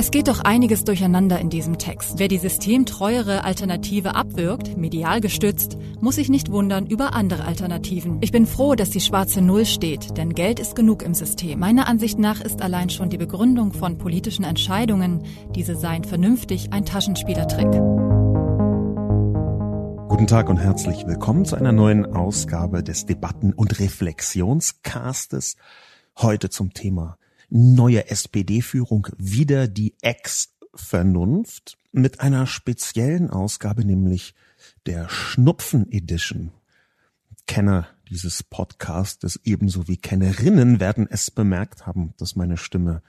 Es geht doch einiges durcheinander in diesem Text. Wer die systemtreuere Alternative abwirkt, medial gestützt, muss sich nicht wundern über andere Alternativen. Ich bin froh, dass die schwarze Null steht, denn Geld ist genug im System. Meiner Ansicht nach ist allein schon die Begründung von politischen Entscheidungen, diese seien vernünftig, ein Taschenspielertrick. Guten Tag und herzlich willkommen zu einer neuen Ausgabe des Debatten- und Reflexionscastes. Heute zum Thema neue SPD-Führung wieder die Ex-Vernunft mit einer speziellen Ausgabe, nämlich der Schnupfen Edition. Kenner dieses Podcastes ebenso wie Kennerinnen werden es bemerkt haben, dass meine Stimme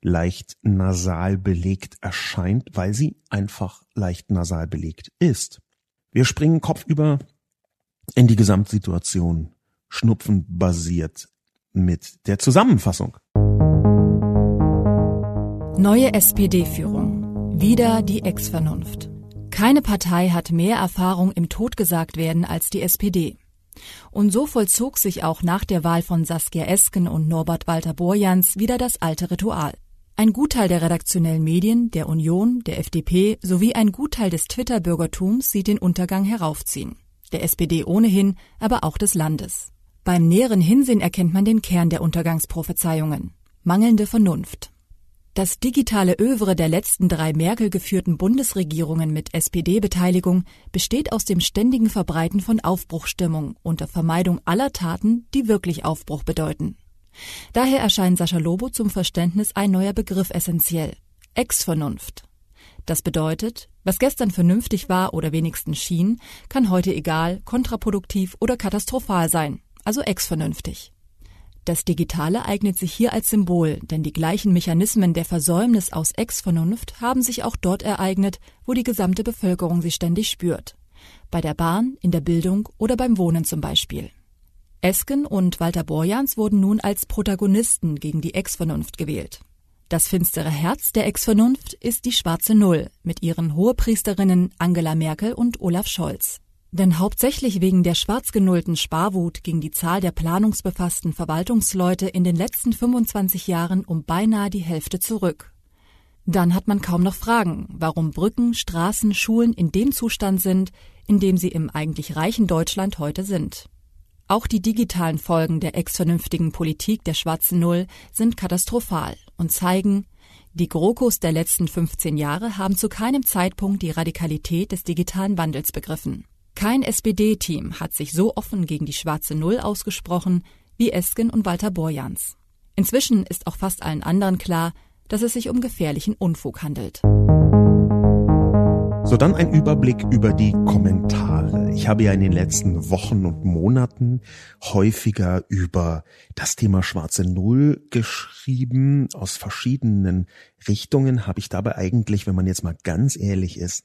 leicht nasal belegt erscheint, weil sie einfach leicht nasal belegt ist. Wir springen kopfüber in die Gesamtsituation, Schnupfen basiert mit der Zusammenfassung. Neue SPD-Führung. Wieder die Ex-Vernunft. Keine Partei hat mehr Erfahrung im Totgesagtwerden als die SPD. Und so vollzog sich auch nach der Wahl von Saskia Esken und Norbert Walter Borjans wieder das alte Ritual. Ein Gutteil der redaktionellen Medien, der Union, der FDP sowie ein Gutteil des Twitter-Bürgertums sieht den Untergang heraufziehen. Der SPD ohnehin, aber auch des Landes. Beim näheren Hinsehen erkennt man den Kern der Untergangsprophezeiungen. Mangelnde Vernunft. Das digitale Övre der letzten drei Merkel geführten Bundesregierungen mit SPD-Beteiligung besteht aus dem ständigen Verbreiten von Aufbruchstimmung unter Vermeidung aller Taten, die wirklich Aufbruch bedeuten. Daher erscheint Sascha Lobo zum Verständnis ein neuer Begriff essentiell. Ex-Vernunft. Das bedeutet, was gestern vernünftig war oder wenigstens schien, kann heute egal, kontraproduktiv oder katastrophal sein, also ex-vernünftig. Das Digitale eignet sich hier als Symbol, denn die gleichen Mechanismen der Versäumnis aus Ex-Vernunft haben sich auch dort ereignet, wo die gesamte Bevölkerung sie ständig spürt. Bei der Bahn, in der Bildung oder beim Wohnen zum Beispiel. Esken und Walter Borjans wurden nun als Protagonisten gegen die Ex-Vernunft gewählt. Das finstere Herz der Ex-Vernunft ist die schwarze Null mit ihren Hohepriesterinnen Angela Merkel und Olaf Scholz. Denn hauptsächlich wegen der schwarz genullten Sparwut ging die Zahl der planungsbefassten Verwaltungsleute in den letzten 25 Jahren um beinahe die Hälfte zurück. Dann hat man kaum noch Fragen, warum Brücken, Straßen, Schulen in dem Zustand sind, in dem sie im eigentlich reichen Deutschland heute sind. Auch die digitalen Folgen der ex-vernünftigen Politik der schwarzen Null sind katastrophal und zeigen, die GroKos der letzten 15 Jahre haben zu keinem Zeitpunkt die Radikalität des digitalen Wandels begriffen. Kein SPD-Team hat sich so offen gegen die schwarze Null ausgesprochen wie Esken und Walter Borjans. Inzwischen ist auch fast allen anderen klar, dass es sich um gefährlichen Unfug handelt. So, dann ein Überblick über die Kommentare. Ich habe ja in den letzten Wochen und Monaten häufiger über das Thema schwarze Null geschrieben. Aus verschiedenen Richtungen habe ich dabei eigentlich, wenn man jetzt mal ganz ehrlich ist,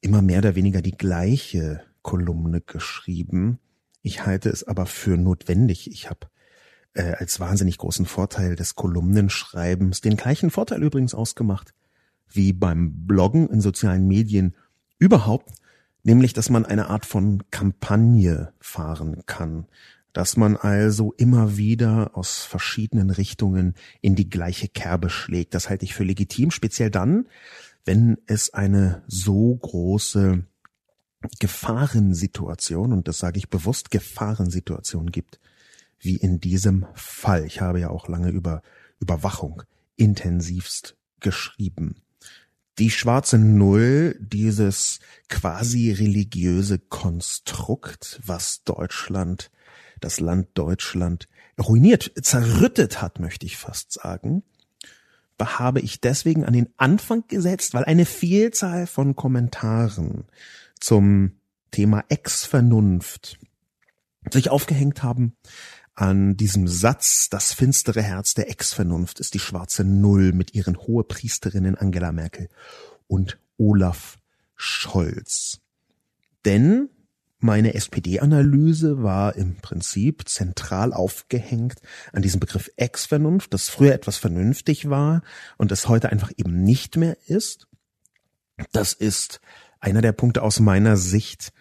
immer mehr oder weniger die gleiche Kolumne geschrieben. Ich halte es aber für notwendig. Ich habe äh, als wahnsinnig großen Vorteil des Kolumnenschreibens den gleichen Vorteil übrigens ausgemacht wie beim Bloggen in sozialen Medien überhaupt, nämlich dass man eine Art von Kampagne fahren kann, dass man also immer wieder aus verschiedenen Richtungen in die gleiche Kerbe schlägt. Das halte ich für legitim, speziell dann, wenn es eine so große Gefahrensituation, und das sage ich bewusst, Gefahrensituation gibt, wie in diesem Fall. Ich habe ja auch lange über Überwachung intensivst geschrieben. Die schwarze Null, dieses quasi religiöse Konstrukt, was Deutschland, das Land Deutschland ruiniert, zerrüttet hat, möchte ich fast sagen, habe ich deswegen an den Anfang gesetzt, weil eine Vielzahl von Kommentaren zum Thema Ex-Vernunft sich aufgehängt haben an diesem Satz, das finstere Herz der Ex-Vernunft ist die schwarze Null mit ihren Hohepriesterinnen Angela Merkel und Olaf Scholz. Denn meine SPD-Analyse war im Prinzip zentral aufgehängt an diesem Begriff Ex-Vernunft, das früher etwas vernünftig war und das heute einfach eben nicht mehr ist. Das ist einer der Punkte aus meiner Sicht,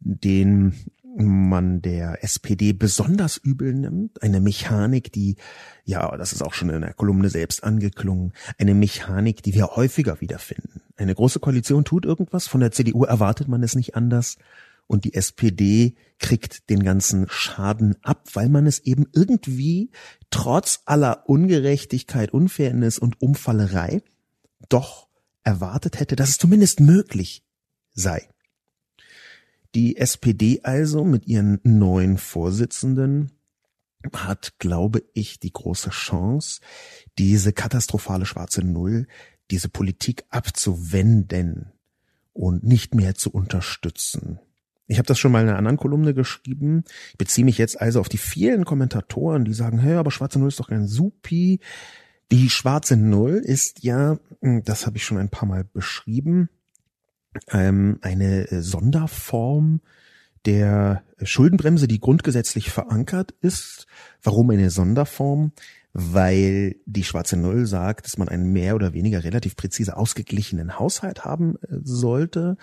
den man der SPD besonders übel nimmt. Eine Mechanik, die, ja, das ist auch schon in der Kolumne selbst angeklungen, eine Mechanik, die wir häufiger wiederfinden. Eine große Koalition tut irgendwas, von der CDU erwartet man es nicht anders und die SPD kriegt den ganzen Schaden ab, weil man es eben irgendwie trotz aller Ungerechtigkeit, Unfairness und Umfallerei doch erwartet hätte, dass es zumindest möglich sei. Die SPD also mit ihren neuen Vorsitzenden hat, glaube ich, die große Chance, diese katastrophale schwarze Null, diese Politik abzuwenden und nicht mehr zu unterstützen. Ich habe das schon mal in einer anderen Kolumne geschrieben. Ich beziehe mich jetzt also auf die vielen Kommentatoren, die sagen, hey, aber schwarze Null ist doch kein Supi. Die schwarze Null ist ja, hm, das habe ich schon ein paar Mal beschrieben, ähm, eine äh, Sonderform der Schuldenbremse, die grundgesetzlich verankert ist. Warum eine Sonderform? Weil die schwarze Null sagt, dass man einen mehr oder weniger relativ präzise ausgeglichenen Haushalt haben äh, sollte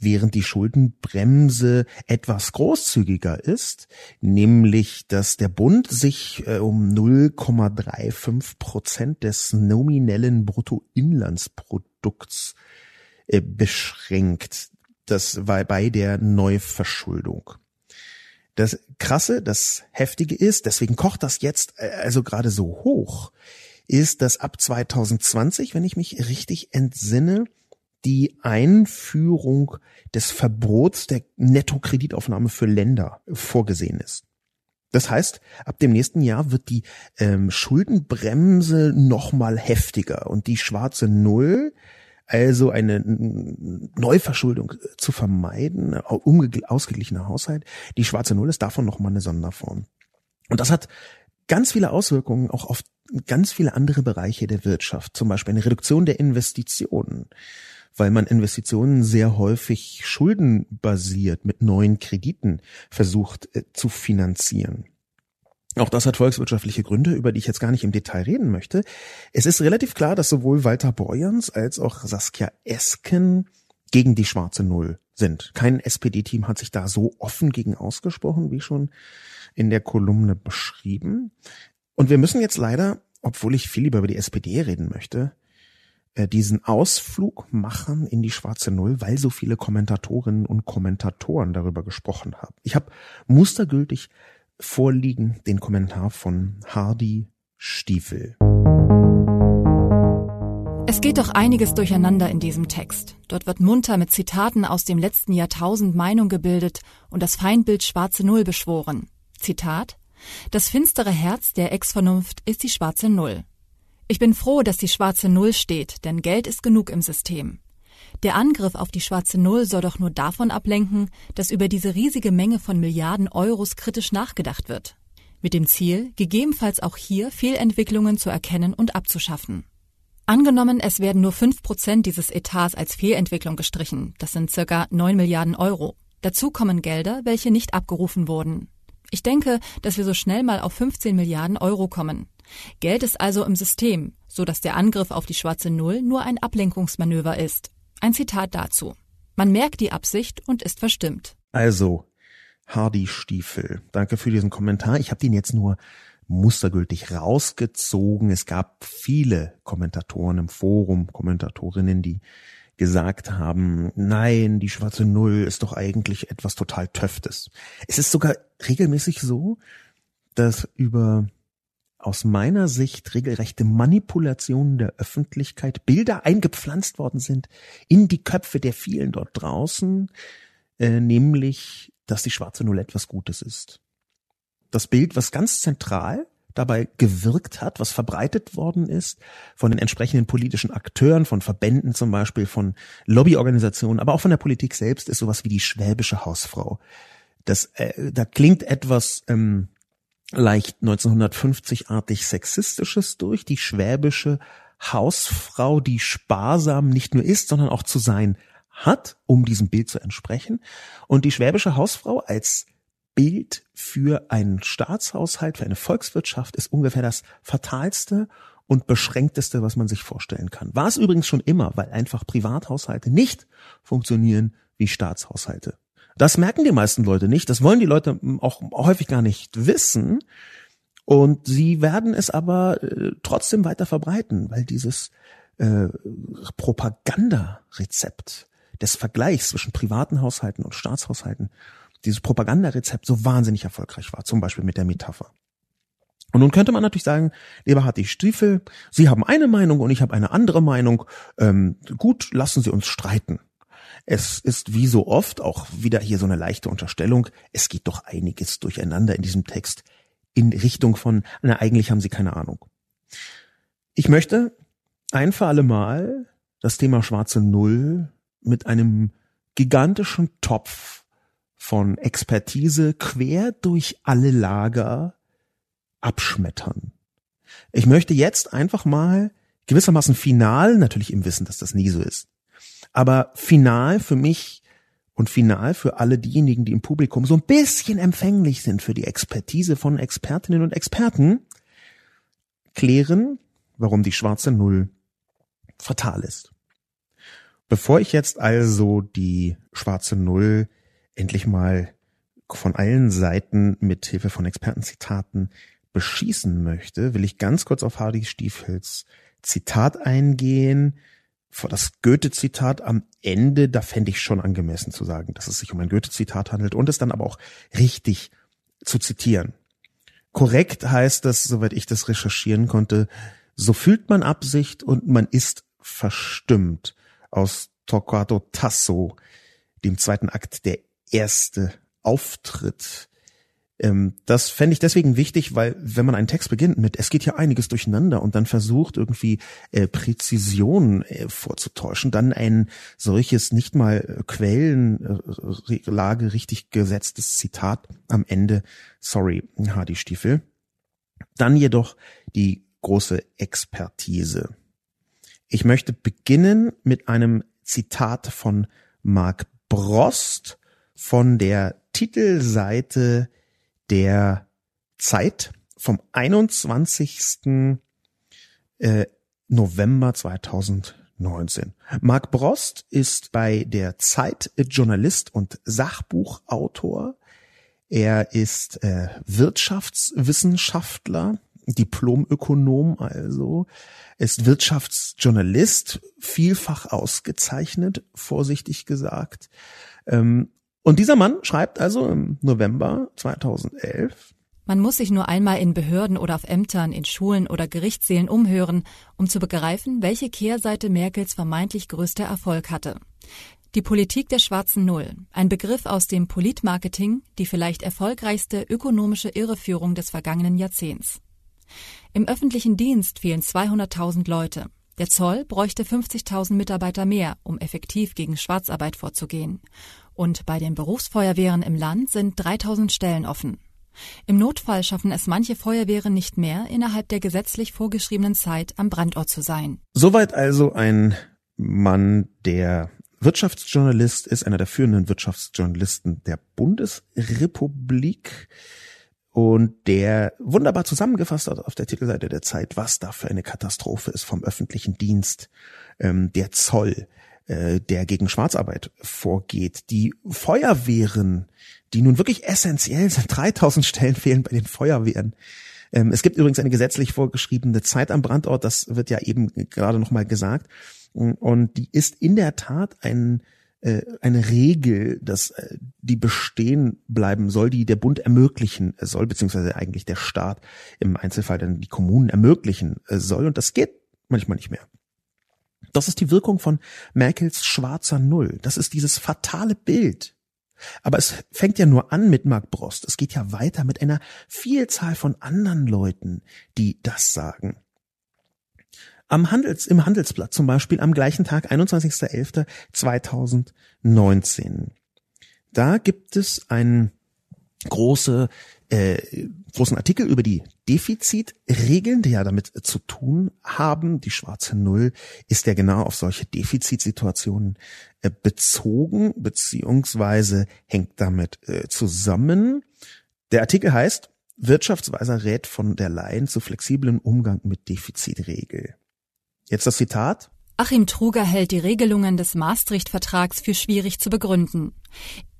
während die Schuldenbremse etwas großzügiger ist, nämlich dass der Bund sich äh, um 0,35 Prozent des nominellen Bruttoinlandsprodukts äh, beschränkt. Das war bei der Neuverschuldung. Das Krasse, das Heftige ist, deswegen kocht das jetzt äh, also gerade so hoch, ist, dass ab 2020, wenn ich mich richtig entsinne, die Einführung des Verbots der Nettokreditaufnahme für Länder vorgesehen ist. Das heißt, ab dem nächsten Jahr wird die ähm, Schuldenbremse nochmal heftiger und die schwarze Null, also eine Neuverschuldung zu vermeiden, ausgeglichener Haushalt, die schwarze Null ist davon nochmal eine Sonderform. Und das hat ganz viele Auswirkungen auch auf ganz viele andere Bereiche der Wirtschaft, zum Beispiel eine Reduktion der Investitionen weil man Investitionen sehr häufig schuldenbasiert mit neuen Krediten versucht äh, zu finanzieren. Auch das hat volkswirtschaftliche Gründe, über die ich jetzt gar nicht im Detail reden möchte. Es ist relativ klar, dass sowohl Walter Borjans als auch Saskia Esken gegen die schwarze Null sind. Kein SPD-Team hat sich da so offen gegen ausgesprochen, wie schon in der Kolumne beschrieben. Und wir müssen jetzt leider, obwohl ich viel lieber über die SPD reden möchte, äh, diesen Ausflug machen in die schwarze Null, weil so viele Kommentatorinnen und Kommentatoren darüber gesprochen haben. Ich habe mustergültig vorliegen den Kommentar von Hardy Stiefel. Es geht doch einiges durcheinander in diesem Text. Dort wird munter mit Zitaten aus dem letzten Jahrtausend Meinung gebildet und das Feindbild schwarze Null beschworen. Zitat Das finstere Herz der Ex-Vernunft ist die schwarze Null. Ich bin froh, dass die schwarze Null steht, denn Geld ist genug im System. Der Angriff auf die schwarze Null soll doch nur davon ablenken, dass über diese riesige Menge von Milliarden Euros kritisch nachgedacht wird. Mit dem Ziel, gegebenenfalls auch hier Fehlentwicklungen zu erkennen und abzuschaffen. Angenommen, es werden nur fünf Prozent dieses Etats als Fehlentwicklung gestrichen, das sind circa neun Milliarden Euro. Dazu kommen Gelder, welche nicht abgerufen wurden. Ich denke, dass wir so schnell mal auf 15 Milliarden Euro kommen. Geld ist also im System, so dass der Angriff auf die schwarze Null nur ein Ablenkungsmanöver ist. Ein Zitat dazu. Man merkt die Absicht und ist verstimmt. Also, Hardy Stiefel, danke für diesen Kommentar. Ich habe den jetzt nur mustergültig rausgezogen. Es gab viele Kommentatoren im Forum, Kommentatorinnen, die gesagt haben, nein, die schwarze Null ist doch eigentlich etwas total Töftes. Es ist sogar regelmäßig so, dass über aus meiner Sicht regelrechte Manipulationen der Öffentlichkeit, Bilder eingepflanzt worden sind in die Köpfe der vielen dort draußen, äh, nämlich, dass die schwarze Null etwas Gutes ist. Das Bild, was ganz zentral dabei gewirkt hat, was verbreitet worden ist von den entsprechenden politischen Akteuren, von Verbänden zum Beispiel, von Lobbyorganisationen, aber auch von der Politik selbst, ist sowas wie die schwäbische Hausfrau. Das, äh, da klingt etwas ähm, leicht 1950-artig sexistisches durch, die schwäbische Hausfrau, die sparsam nicht nur ist, sondern auch zu sein hat, um diesem Bild zu entsprechen. Und die schwäbische Hausfrau als Bild für einen Staatshaushalt, für eine Volkswirtschaft ist ungefähr das fatalste und beschränkteste, was man sich vorstellen kann. War es übrigens schon immer, weil einfach Privathaushalte nicht funktionieren wie Staatshaushalte. Das merken die meisten Leute nicht. Das wollen die Leute auch häufig gar nicht wissen. Und sie werden es aber äh, trotzdem weiter verbreiten, weil dieses äh, Propagandarezept des Vergleichs zwischen privaten Haushalten und Staatshaushalten, dieses Propagandarezept so wahnsinnig erfolgreich war, zum Beispiel mit der Metapher. Und nun könnte man natürlich sagen, lieber Hartwig Stiefel, Sie haben eine Meinung und ich habe eine andere Meinung. Ähm, gut, lassen Sie uns streiten. Es ist wie so oft auch wieder hier so eine leichte Unterstellung. Es geht doch einiges durcheinander in diesem Text in Richtung von, na, eigentlich haben Sie keine Ahnung. Ich möchte ein für alle Mal das Thema schwarze Null mit einem gigantischen Topf von Expertise quer durch alle Lager abschmettern. Ich möchte jetzt einfach mal gewissermaßen final, natürlich im Wissen, dass das nie so ist, aber final für mich und final für alle diejenigen, die im Publikum so ein bisschen empfänglich sind für die Expertise von Expertinnen und Experten, klären, warum die schwarze Null fatal ist. Bevor ich jetzt also die schwarze Null endlich mal von allen Seiten mit Hilfe von Expertenzitaten beschießen möchte, will ich ganz kurz auf Hardy Stiefels Zitat eingehen. Das Goethe-Zitat am Ende, da fände ich schon angemessen zu sagen, dass es sich um ein Goethe-Zitat handelt und es dann aber auch richtig zu zitieren. Korrekt heißt das, soweit ich das recherchieren konnte, so fühlt man Absicht und man ist verstimmt aus Torquato Tasso, dem zweiten Akt der erste Auftritt ähm, das fände ich deswegen wichtig, weil wenn man einen Text beginnt mit, es geht hier einiges durcheinander und dann versucht irgendwie äh, Präzision äh, vorzutäuschen, dann ein solches nicht mal äh, Quellenlage richtig gesetztes Zitat am Ende, sorry, Hardy Stiefel. Dann jedoch die große Expertise. Ich möchte beginnen mit einem Zitat von Mark Brost von der Titelseite der Zeit vom 21. Äh, November 2019. Mark Brost ist bei der Zeit Journalist und Sachbuchautor. Er ist äh, Wirtschaftswissenschaftler, Diplomökonom also, ist Wirtschaftsjournalist, vielfach ausgezeichnet, vorsichtig gesagt, ähm, und dieser Mann schreibt also im November 2011, man muss sich nur einmal in Behörden oder auf Ämtern, in Schulen oder Gerichtssälen umhören, um zu begreifen, welche Kehrseite Merkels vermeintlich größter Erfolg hatte. Die Politik der schwarzen Null, ein Begriff aus dem Politmarketing, die vielleicht erfolgreichste ökonomische Irreführung des vergangenen Jahrzehnts. Im öffentlichen Dienst fehlen 200.000 Leute. Der Zoll bräuchte 50.000 Mitarbeiter mehr, um effektiv gegen Schwarzarbeit vorzugehen. Und bei den Berufsfeuerwehren im Land sind 3000 Stellen offen. Im Notfall schaffen es manche Feuerwehren nicht mehr, innerhalb der gesetzlich vorgeschriebenen Zeit am Brandort zu sein. Soweit also ein Mann, der Wirtschaftsjournalist ist, einer der führenden Wirtschaftsjournalisten der Bundesrepublik und der wunderbar zusammengefasst hat auf der Titelseite der Zeit, was da für eine Katastrophe ist vom öffentlichen Dienst, ähm, der Zoll, äh, der gegen Schwarzarbeit vorgeht. Die Feuerwehren, die nun wirklich essentiell sind, 3000 Stellen fehlen bei den Feuerwehren. Ähm, es gibt übrigens eine gesetzlich vorgeschriebene Zeit am Brandort, das wird ja eben gerade nochmal gesagt. Und die ist in der Tat ein, äh, eine Regel, dass äh, die bestehen bleiben soll, die der Bund ermöglichen soll, beziehungsweise eigentlich der Staat im Einzelfall dann die Kommunen ermöglichen soll. Und das geht manchmal nicht mehr. Das ist die Wirkung von Merkels schwarzer Null. Das ist dieses fatale Bild. Aber es fängt ja nur an mit Mark Brost. Es geht ja weiter mit einer Vielzahl von anderen Leuten, die das sagen. Am Handels, im Handelsblatt zum Beispiel am gleichen Tag, 21.11.2019. Da gibt es eine große äh, großen Artikel über die Defizitregeln, die ja damit zu tun haben. Die schwarze Null ist ja genau auf solche Defizitsituationen äh, bezogen, beziehungsweise hängt damit äh, zusammen. Der Artikel heißt Wirtschaftsweiser rät von der Leyen zu flexiblen Umgang mit Defizitregel. Jetzt das Zitat. Achim Truger hält die Regelungen des Maastricht-Vertrags für schwierig zu begründen.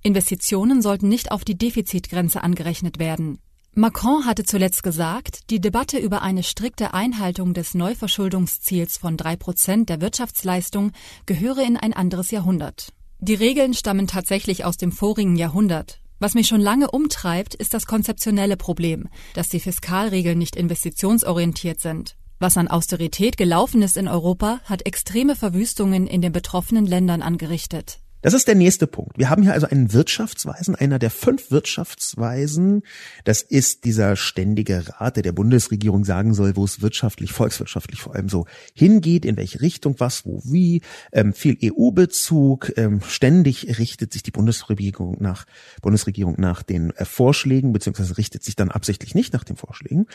Investitionen sollten nicht auf die Defizitgrenze angerechnet werden. Macron hatte zuletzt gesagt, die Debatte über eine strikte Einhaltung des Neuverschuldungsziels von drei Prozent der Wirtschaftsleistung gehöre in ein anderes Jahrhundert. Die Regeln stammen tatsächlich aus dem vorigen Jahrhundert. Was mich schon lange umtreibt, ist das konzeptionelle Problem, dass die Fiskalregeln nicht investitionsorientiert sind. Was an Austerität gelaufen ist in Europa, hat extreme Verwüstungen in den betroffenen Ländern angerichtet. Das ist der nächste Punkt. Wir haben hier also einen Wirtschaftsweisen, einer der fünf Wirtschaftsweisen. Das ist dieser ständige Rat, der der Bundesregierung sagen soll, wo es wirtschaftlich, volkswirtschaftlich vor allem so hingeht, in welche Richtung, was, wo, wie. Ähm, viel EU-Bezug. Ähm, ständig richtet sich die Bundesregierung nach, Bundesregierung nach den äh, Vorschlägen, beziehungsweise richtet sich dann absichtlich nicht nach den Vorschlägen.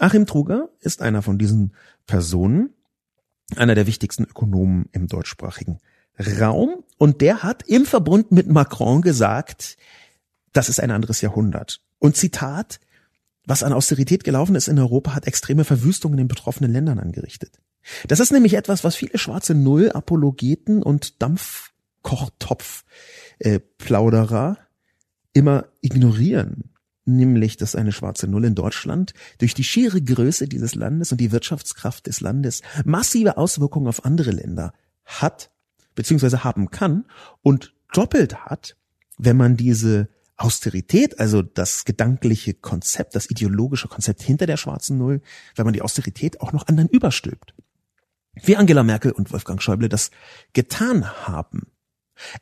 Achim Truger ist einer von diesen Personen, einer der wichtigsten Ökonomen im deutschsprachigen Raum und der hat im Verbund mit Macron gesagt, das ist ein anderes Jahrhundert. Und Zitat, was an Austerität gelaufen ist in Europa, hat extreme Verwüstungen in den betroffenen Ländern angerichtet. Das ist nämlich etwas, was viele schwarze Null-Apologeten und Dampfkochtopf-Plauderer immer ignorieren. Nämlich, dass eine schwarze Null in Deutschland durch die schiere Größe dieses Landes und die Wirtschaftskraft des Landes massive Auswirkungen auf andere Länder hat beziehungsweise haben kann und doppelt hat, wenn man diese Austerität, also das gedankliche Konzept, das ideologische Konzept hinter der schwarzen Null, wenn man die Austerität auch noch anderen überstülpt. Wie Angela Merkel und Wolfgang Schäuble das getan haben.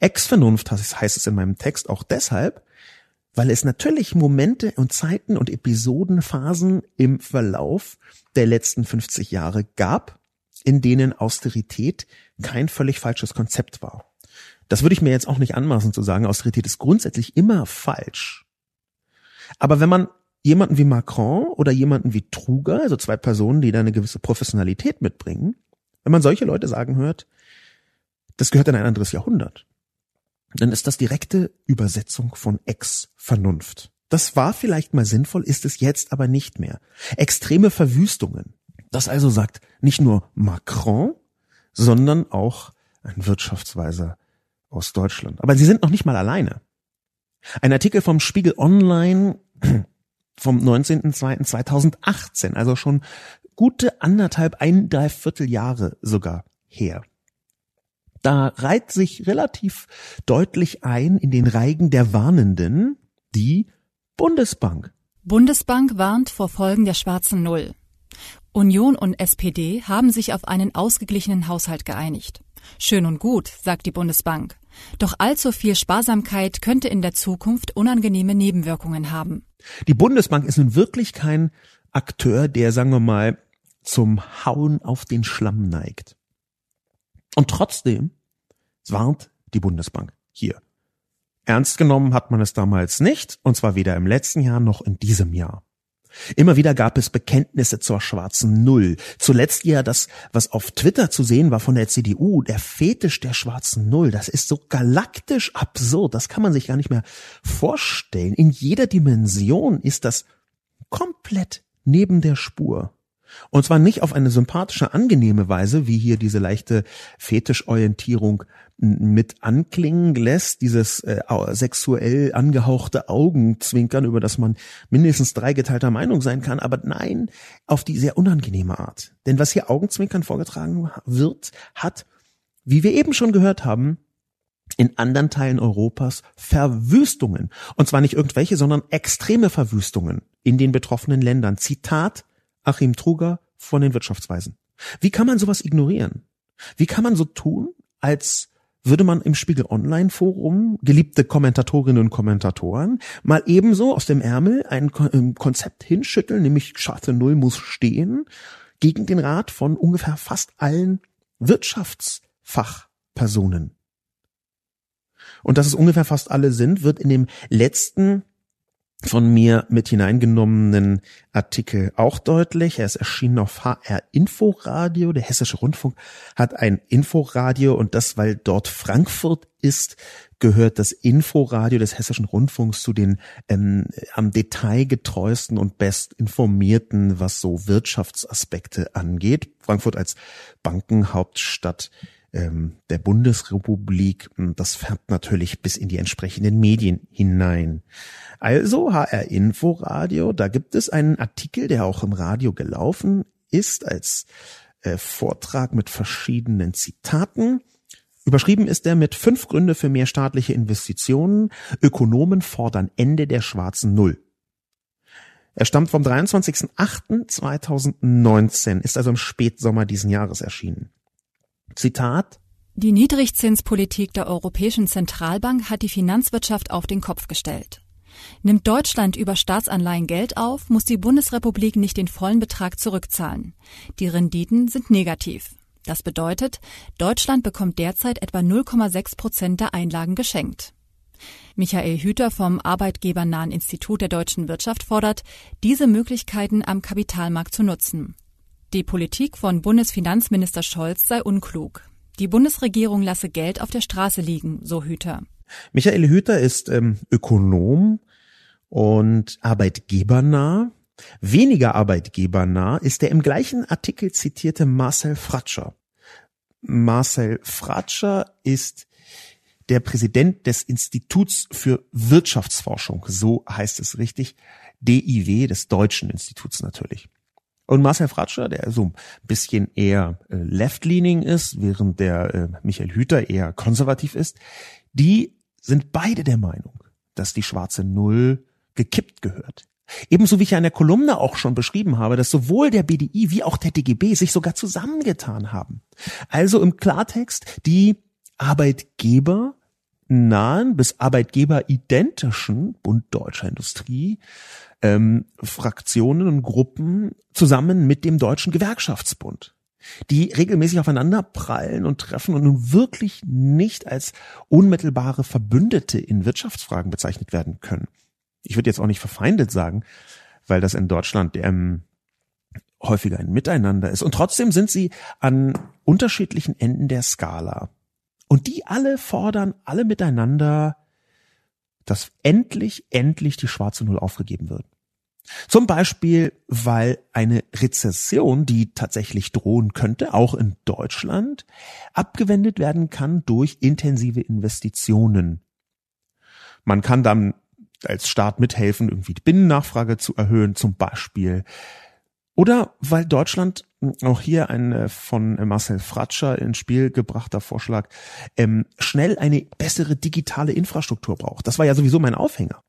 Ex-Vernunft heißt es in meinem Text auch deshalb, weil es natürlich Momente und Zeiten und Episodenphasen im Verlauf der letzten 50 Jahre gab, in denen Austerität kein völlig falsches Konzept war. Das würde ich mir jetzt auch nicht anmaßen zu sagen, Austerität ist grundsätzlich immer falsch. Aber wenn man jemanden wie Macron oder jemanden wie Truger, also zwei Personen, die da eine gewisse Professionalität mitbringen, wenn man solche Leute sagen hört, das gehört in ein anderes Jahrhundert, dann ist das direkte Übersetzung von Ex-Vernunft. Das war vielleicht mal sinnvoll, ist es jetzt aber nicht mehr. Extreme Verwüstungen, das also sagt nicht nur Macron, sondern auch ein Wirtschaftsweiser aus Deutschland. Aber sie sind noch nicht mal alleine. Ein Artikel vom Spiegel Online vom 19.02.2018, also schon gute anderthalb, ein Dreiviertel Jahre sogar her. Da reiht sich relativ deutlich ein in den Reigen der Warnenden die Bundesbank. Bundesbank warnt vor Folgen der schwarzen Null. Union und SPD haben sich auf einen ausgeglichenen Haushalt geeinigt. Schön und gut, sagt die Bundesbank. Doch allzu viel Sparsamkeit könnte in der Zukunft unangenehme Nebenwirkungen haben. Die Bundesbank ist nun wirklich kein Akteur, der, sagen wir mal, zum Hauen auf den Schlamm neigt. Und trotzdem warnt die Bundesbank hier. Ernst genommen hat man es damals nicht, und zwar weder im letzten Jahr noch in diesem Jahr. Immer wieder gab es Bekenntnisse zur schwarzen Null. Zuletzt ja das, was auf Twitter zu sehen war von der CDU, der Fetisch der schwarzen Null. Das ist so galaktisch absurd. Das kann man sich gar nicht mehr vorstellen. In jeder Dimension ist das komplett neben der Spur. Und zwar nicht auf eine sympathische, angenehme Weise, wie hier diese leichte Fetischorientierung mit anklingen lässt, dieses äh, sexuell angehauchte Augenzwinkern, über das man mindestens dreigeteilter Meinung sein kann, aber nein, auf die sehr unangenehme Art. Denn was hier Augenzwinkern vorgetragen wird, hat, wie wir eben schon gehört haben, in anderen Teilen Europas Verwüstungen. Und zwar nicht irgendwelche, sondern extreme Verwüstungen in den betroffenen Ländern. Zitat Achim Truger von den Wirtschaftsweisen. Wie kann man sowas ignorieren? Wie kann man so tun, als würde man im Spiegel Online Forum, geliebte Kommentatorinnen und Kommentatoren, mal ebenso aus dem Ärmel ein ähm, Konzept hinschütteln, nämlich scharfe Null muss stehen, gegen den Rat von ungefähr fast allen Wirtschaftsfachpersonen. Und dass es ungefähr fast alle sind, wird in dem letzten von mir mit hineingenommenen Artikel auch deutlich. Er ist erschienen auf HR Inforadio. Der Hessische Rundfunk hat ein Inforadio und das, weil dort Frankfurt ist, gehört das Inforadio des Hessischen Rundfunks zu den ähm, am Detail getreuesten und best informierten, was so Wirtschaftsaspekte angeht. Frankfurt als Bankenhauptstadt ähm, der Bundesrepublik. Das färbt natürlich bis in die entsprechenden Medien hinein. Also HR Inforadio, da gibt es einen Artikel, der auch im Radio gelaufen ist, als äh, Vortrag mit verschiedenen Zitaten. Überschrieben ist er mit fünf Gründe für mehr staatliche Investitionen. Ökonomen fordern Ende der schwarzen Null. Er stammt vom 23.08.2019, ist also im Spätsommer diesen Jahres erschienen. Zitat Die Niedrigzinspolitik der Europäischen Zentralbank hat die Finanzwirtschaft auf den Kopf gestellt. Nimmt Deutschland über Staatsanleihen Geld auf, muss die Bundesrepublik nicht den vollen Betrag zurückzahlen. Die Renditen sind negativ. Das bedeutet, Deutschland bekommt derzeit etwa 0,6 Prozent der Einlagen geschenkt. Michael Hüter vom Arbeitgebernahen Institut der deutschen Wirtschaft fordert, diese Möglichkeiten am Kapitalmarkt zu nutzen. Die Politik von Bundesfinanzminister Scholz sei unklug. Die Bundesregierung lasse Geld auf der Straße liegen, so Hüter. Michael Hüter ist ähm, Ökonom und arbeitgebernah. Weniger arbeitgebernah ist der im gleichen Artikel zitierte Marcel Fratscher. Marcel Fratscher ist der Präsident des Instituts für Wirtschaftsforschung, so heißt es richtig, DIW, des Deutschen Instituts natürlich. Und Marcel Fratscher, der so ein bisschen eher äh, left-leaning ist, während der äh, Michael Hüter eher konservativ ist, die sind beide der Meinung, dass die schwarze Null gekippt gehört. Ebenso wie ich ja in der Kolumne auch schon beschrieben habe, dass sowohl der BDI wie auch der DGB sich sogar zusammengetan haben. Also im Klartext die Arbeitgeber nahen bis Arbeitgeber identischen Bund Deutscher Industrie ähm, Fraktionen und Gruppen zusammen mit dem Deutschen Gewerkschaftsbund, die regelmäßig aufeinander prallen und treffen und nun wirklich nicht als unmittelbare Verbündete in Wirtschaftsfragen bezeichnet werden können. Ich würde jetzt auch nicht verfeindet sagen, weil das in Deutschland ähm, häufiger ein Miteinander ist. Und trotzdem sind sie an unterschiedlichen Enden der Skala. Und die alle fordern alle miteinander, dass endlich, endlich die schwarze Null aufgegeben wird. Zum Beispiel, weil eine Rezession, die tatsächlich drohen könnte, auch in Deutschland, abgewendet werden kann durch intensive Investitionen. Man kann dann als Staat mithelfen, irgendwie die Binnennachfrage zu erhöhen, zum Beispiel. Oder weil Deutschland, auch hier ein äh, von Marcel Fratscher ins Spiel gebrachter Vorschlag, ähm, schnell eine bessere digitale Infrastruktur braucht. Das war ja sowieso mein Aufhänger.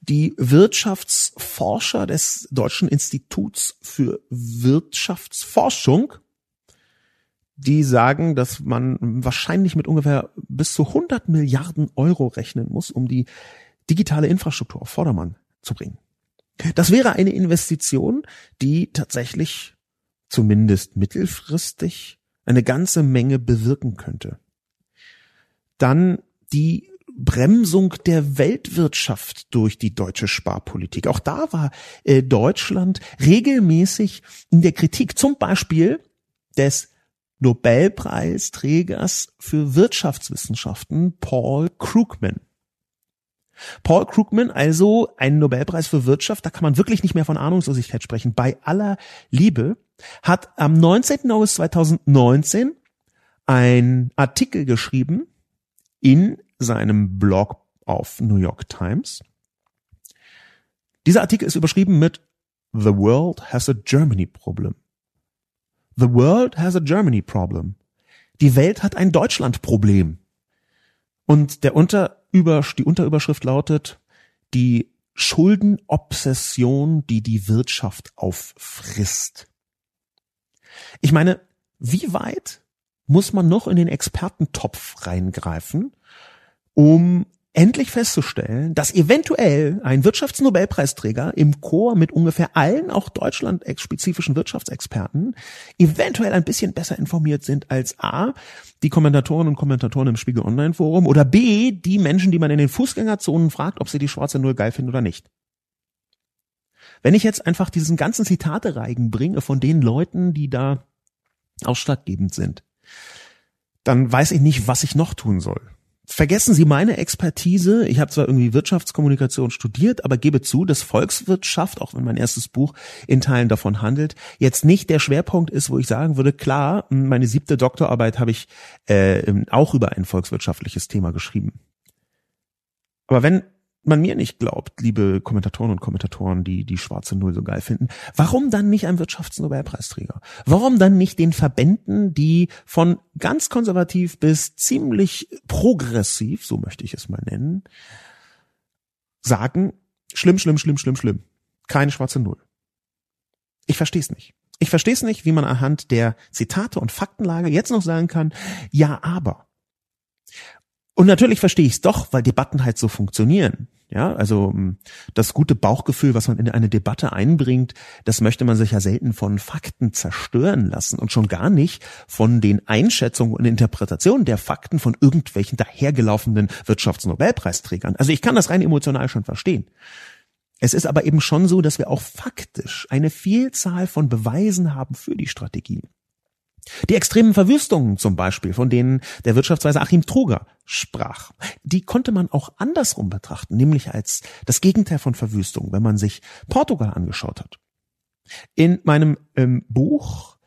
Die Wirtschaftsforscher des Deutschen Instituts für Wirtschaftsforschung, die sagen, dass man wahrscheinlich mit ungefähr bis zu 100 Milliarden Euro rechnen muss, um die digitale Infrastruktur auf Vordermann zu bringen. Das wäre eine Investition, die tatsächlich zumindest mittelfristig eine ganze Menge bewirken könnte. Dann die Bremsung der Weltwirtschaft durch die deutsche Sparpolitik. Auch da war äh, Deutschland regelmäßig in der Kritik, zum Beispiel des Nobelpreisträgers für Wirtschaftswissenschaften Paul Krugman. Paul Krugman, also ein Nobelpreis für Wirtschaft, da kann man wirklich nicht mehr von Ahnungslosigkeit sprechen. Bei aller Liebe hat am 19. August 2019 ein Artikel geschrieben in seinem Blog auf New York Times. Dieser Artikel ist überschrieben mit The World has a Germany Problem. The World has a Germany Problem. Die Welt hat ein Deutschland-Problem. Und der Unterüber, die Unterüberschrift lautet, die Schuldenobsession, die die Wirtschaft auffrisst. Ich meine, wie weit muss man noch in den Expertentopf reingreifen, um endlich festzustellen, dass eventuell ein Wirtschaftsnobelpreisträger im Chor mit ungefähr allen auch deutschland-spezifischen Wirtschaftsexperten eventuell ein bisschen besser informiert sind als A, die Kommentatoren und Kommentatoren im Spiegel Online Forum oder B, die Menschen, die man in den Fußgängerzonen fragt, ob sie die schwarze Null geil finden oder nicht. Wenn ich jetzt einfach diesen ganzen Zitate-Reigen bringe von den Leuten, die da ausschlaggebend sind, dann weiß ich nicht, was ich noch tun soll. Vergessen Sie meine Expertise. Ich habe zwar irgendwie Wirtschaftskommunikation studiert, aber gebe zu, dass Volkswirtschaft, auch wenn mein erstes Buch in Teilen davon handelt, jetzt nicht der Schwerpunkt ist, wo ich sagen würde, klar, meine siebte Doktorarbeit habe ich äh, auch über ein volkswirtschaftliches Thema geschrieben. Aber wenn man mir nicht glaubt, liebe Kommentatoren und Kommentatoren, die die schwarze Null so geil finden, warum dann nicht ein Wirtschaftsnobelpreisträger? Warum dann nicht den Verbänden, die von ganz konservativ bis ziemlich progressiv, so möchte ich es mal nennen, sagen, schlimm, schlimm, schlimm, schlimm, schlimm. Keine schwarze Null. Ich verstehe es nicht. Ich verstehe es nicht, wie man anhand der Zitate und Faktenlage jetzt noch sagen kann, ja, aber. Und natürlich verstehe ich es doch, weil Debatten halt so funktionieren. Ja, also hm, das gute Bauchgefühl, was man in eine Debatte einbringt, das möchte man sich ja selten von Fakten zerstören lassen und schon gar nicht von den Einschätzungen und Interpretationen der Fakten von irgendwelchen dahergelaufenen Wirtschaftsnobelpreisträgern. Also ich kann das rein emotional schon verstehen. Es ist aber eben schon so, dass wir auch faktisch eine Vielzahl von Beweisen haben für die Strategie. Die extremen Verwüstungen zum Beispiel, von denen der Wirtschaftsweise Achim Truger sprach, die konnte man auch andersrum betrachten, nämlich als das Gegenteil von Verwüstung, wenn man sich Portugal angeschaut hat. In meinem ähm, Buch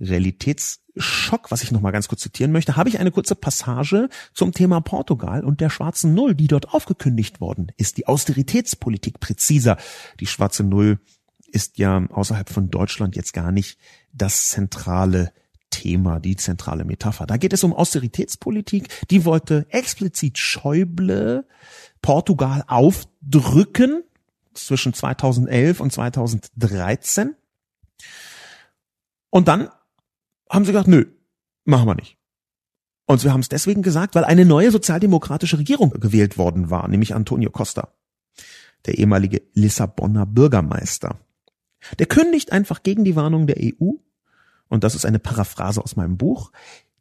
Realitätsschock, was ich nochmal ganz kurz zitieren möchte, habe ich eine kurze Passage zum Thema Portugal und der schwarzen Null, die dort aufgekündigt worden ist. Die Austeritätspolitik präziser. Die schwarze Null ist ja außerhalb von Deutschland jetzt gar nicht das zentrale Thema, die zentrale Metapher. Da geht es um Austeritätspolitik. Die wollte explizit Schäuble Portugal aufdrücken zwischen 2011 und 2013. Und dann haben sie gesagt, nö, machen wir nicht. Und wir haben es deswegen gesagt, weil eine neue sozialdemokratische Regierung gewählt worden war, nämlich Antonio Costa, der ehemalige Lissabonner Bürgermeister. Der kündigt einfach gegen die Warnung der EU und das ist eine Paraphrase aus meinem Buch,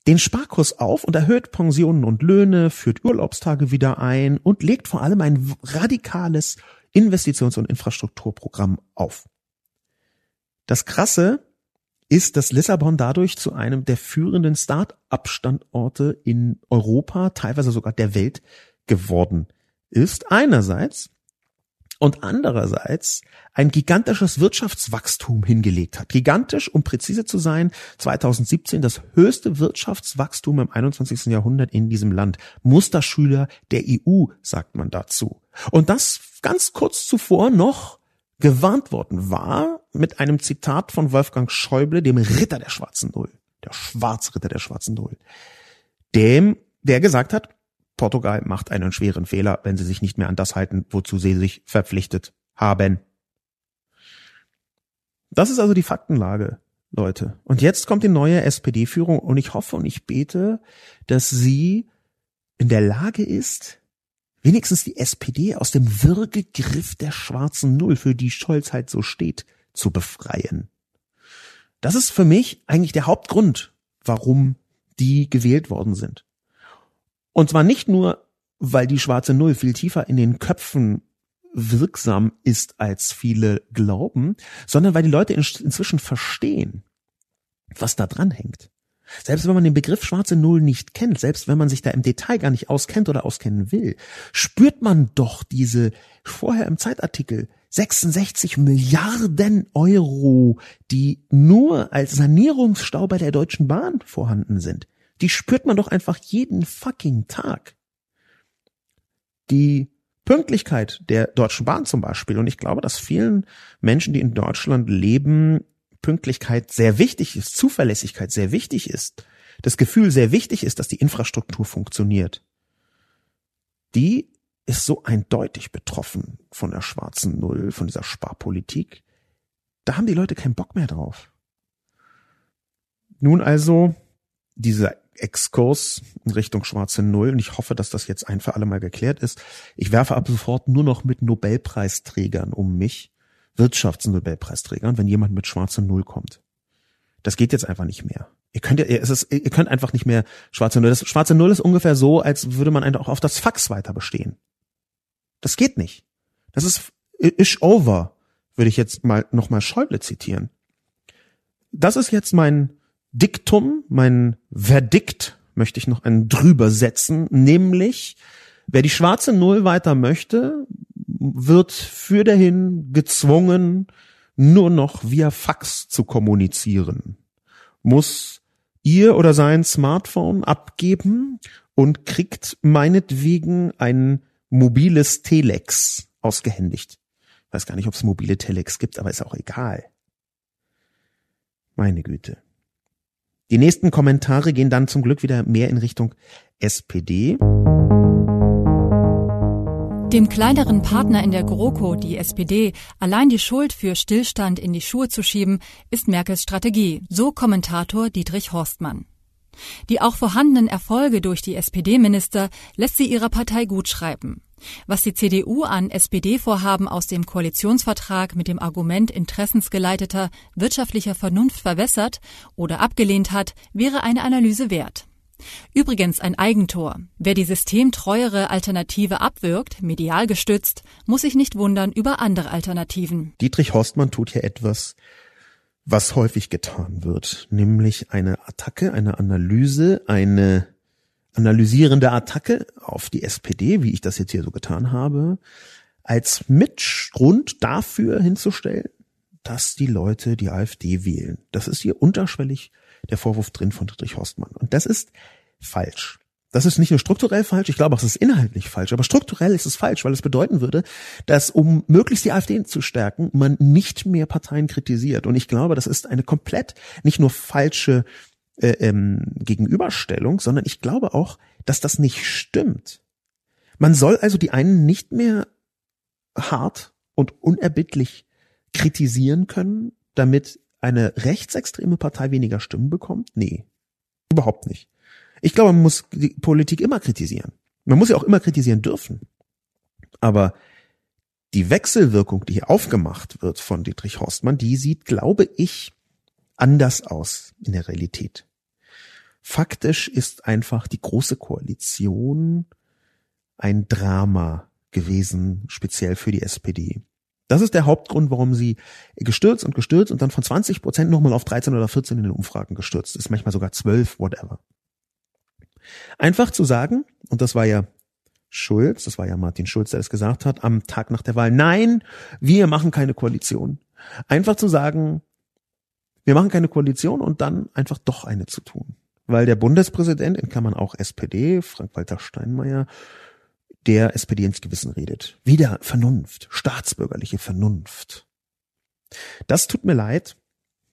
den Sparkurs auf und erhöht Pensionen und Löhne, führt Urlaubstage wieder ein und legt vor allem ein radikales Investitions- und Infrastrukturprogramm auf. Das Krasse ist, dass Lissabon dadurch zu einem der führenden Start-up-Standorte in Europa, teilweise sogar der Welt geworden ist. Einerseits und andererseits ein gigantisches Wirtschaftswachstum hingelegt hat. Gigantisch, um präzise zu sein, 2017 das höchste Wirtschaftswachstum im 21. Jahrhundert in diesem Land. Musterschüler der EU, sagt man dazu. Und das ganz kurz zuvor noch gewarnt worden war mit einem Zitat von Wolfgang Schäuble, dem Ritter der schwarzen Null, der Schwarzritter der schwarzen Null, dem, der gesagt hat, Portugal macht einen schweren Fehler, wenn sie sich nicht mehr an das halten, wozu sie sich verpflichtet haben. Das ist also die Faktenlage, Leute. Und jetzt kommt die neue SPD-Führung und ich hoffe und ich bete, dass sie in der Lage ist, wenigstens die SPD aus dem Würgegriff der schwarzen Null, für die Scholz halt so steht, zu befreien. Das ist für mich eigentlich der Hauptgrund, warum die gewählt worden sind. Und zwar nicht nur, weil die schwarze Null viel tiefer in den Köpfen wirksam ist, als viele glauben, sondern weil die Leute inzwischen verstehen, was da dran hängt. Selbst wenn man den Begriff schwarze Null nicht kennt, selbst wenn man sich da im Detail gar nicht auskennt oder auskennen will, spürt man doch diese vorher im Zeitartikel 66 Milliarden Euro, die nur als Sanierungsstau bei der Deutschen Bahn vorhanden sind die spürt man doch einfach jeden fucking Tag. Die Pünktlichkeit der Deutschen Bahn zum Beispiel, und ich glaube, dass vielen Menschen, die in Deutschland leben, Pünktlichkeit sehr wichtig ist, Zuverlässigkeit sehr wichtig ist, das Gefühl sehr wichtig ist, dass die Infrastruktur funktioniert. Die ist so eindeutig betroffen von der schwarzen Null, von dieser Sparpolitik. Da haben die Leute keinen Bock mehr drauf. Nun also, diese Exkurs in Richtung schwarze Null und ich hoffe, dass das jetzt ein für alle Mal geklärt ist. Ich werfe ab sofort nur noch mit Nobelpreisträgern um mich, Wirtschaftsnobelpreisträgern, wenn jemand mit schwarze Null kommt. Das geht jetzt einfach nicht mehr. Ihr könnt ja, es ist, ihr könnt einfach nicht mehr schwarze Null. Das schwarze Null ist ungefähr so, als würde man einfach auch auf das Fax weiter bestehen. Das geht nicht. Das ist ish over, würde ich jetzt mal nochmal Schäuble zitieren. Das ist jetzt mein Diktum, mein Verdikt, möchte ich noch einen drüber setzen, nämlich, wer die schwarze Null weiter möchte, wird für dahin gezwungen, nur noch via Fax zu kommunizieren, muss ihr oder sein Smartphone abgeben und kriegt meinetwegen ein mobiles Telex ausgehändigt. Ich weiß gar nicht, ob es mobile Telex gibt, aber ist auch egal. Meine Güte. Die nächsten Kommentare gehen dann zum Glück wieder mehr in Richtung SPD. Dem kleineren Partner in der GroKo, die SPD, allein die Schuld für Stillstand in die Schuhe zu schieben, ist Merkels Strategie, so Kommentator Dietrich Horstmann. Die auch vorhandenen Erfolge durch die SPD-Minister lässt sie ihrer Partei gut schreiben. Was die CDU an SPD-Vorhaben aus dem Koalitionsvertrag mit dem Argument interessensgeleiteter wirtschaftlicher Vernunft verwässert oder abgelehnt hat, wäre eine Analyse wert. Übrigens ein Eigentor. Wer die systemtreuere Alternative abwirkt, medial gestützt, muss sich nicht wundern über andere Alternativen. Dietrich Horstmann tut hier etwas, was häufig getan wird, nämlich eine Attacke, eine Analyse, eine analysierende Attacke auf die SPD, wie ich das jetzt hier so getan habe, als Mitgrund dafür hinzustellen, dass die Leute die AfD wählen. Das ist hier unterschwellig der Vorwurf drin von Friedrich Horstmann. Und das ist falsch. Das ist nicht nur strukturell falsch, ich glaube es ist inhaltlich falsch, aber strukturell ist es falsch, weil es bedeuten würde, dass um möglichst die AfD zu stärken, man nicht mehr Parteien kritisiert. Und ich glaube, das ist eine komplett nicht nur falsche äh, ähm, Gegenüberstellung, sondern ich glaube auch, dass das nicht stimmt. Man soll also die einen nicht mehr hart und unerbittlich kritisieren können, damit eine rechtsextreme Partei weniger Stimmen bekommt? Nee, überhaupt nicht. Ich glaube, man muss die Politik immer kritisieren. Man muss sie auch immer kritisieren dürfen. Aber die Wechselwirkung, die hier aufgemacht wird von Dietrich Horstmann, die sieht, glaube ich, anders aus in der Realität. Faktisch ist einfach die große Koalition ein Drama gewesen, speziell für die SPD. Das ist der Hauptgrund, warum sie gestürzt und gestürzt und dann von 20 Prozent nochmal auf 13 oder 14 in den Umfragen gestürzt ist, manchmal sogar 12, whatever. Einfach zu sagen, und das war ja Schulz, das war ja Martin Schulz, der das gesagt hat, am Tag nach der Wahl, nein, wir machen keine Koalition. Einfach zu sagen, wir machen keine Koalition und dann einfach doch eine zu tun. Weil der Bundespräsident, in Klammern auch SPD, Frank-Walter Steinmeier, der SPD ins Gewissen redet. Wieder Vernunft, staatsbürgerliche Vernunft. Das tut mir leid,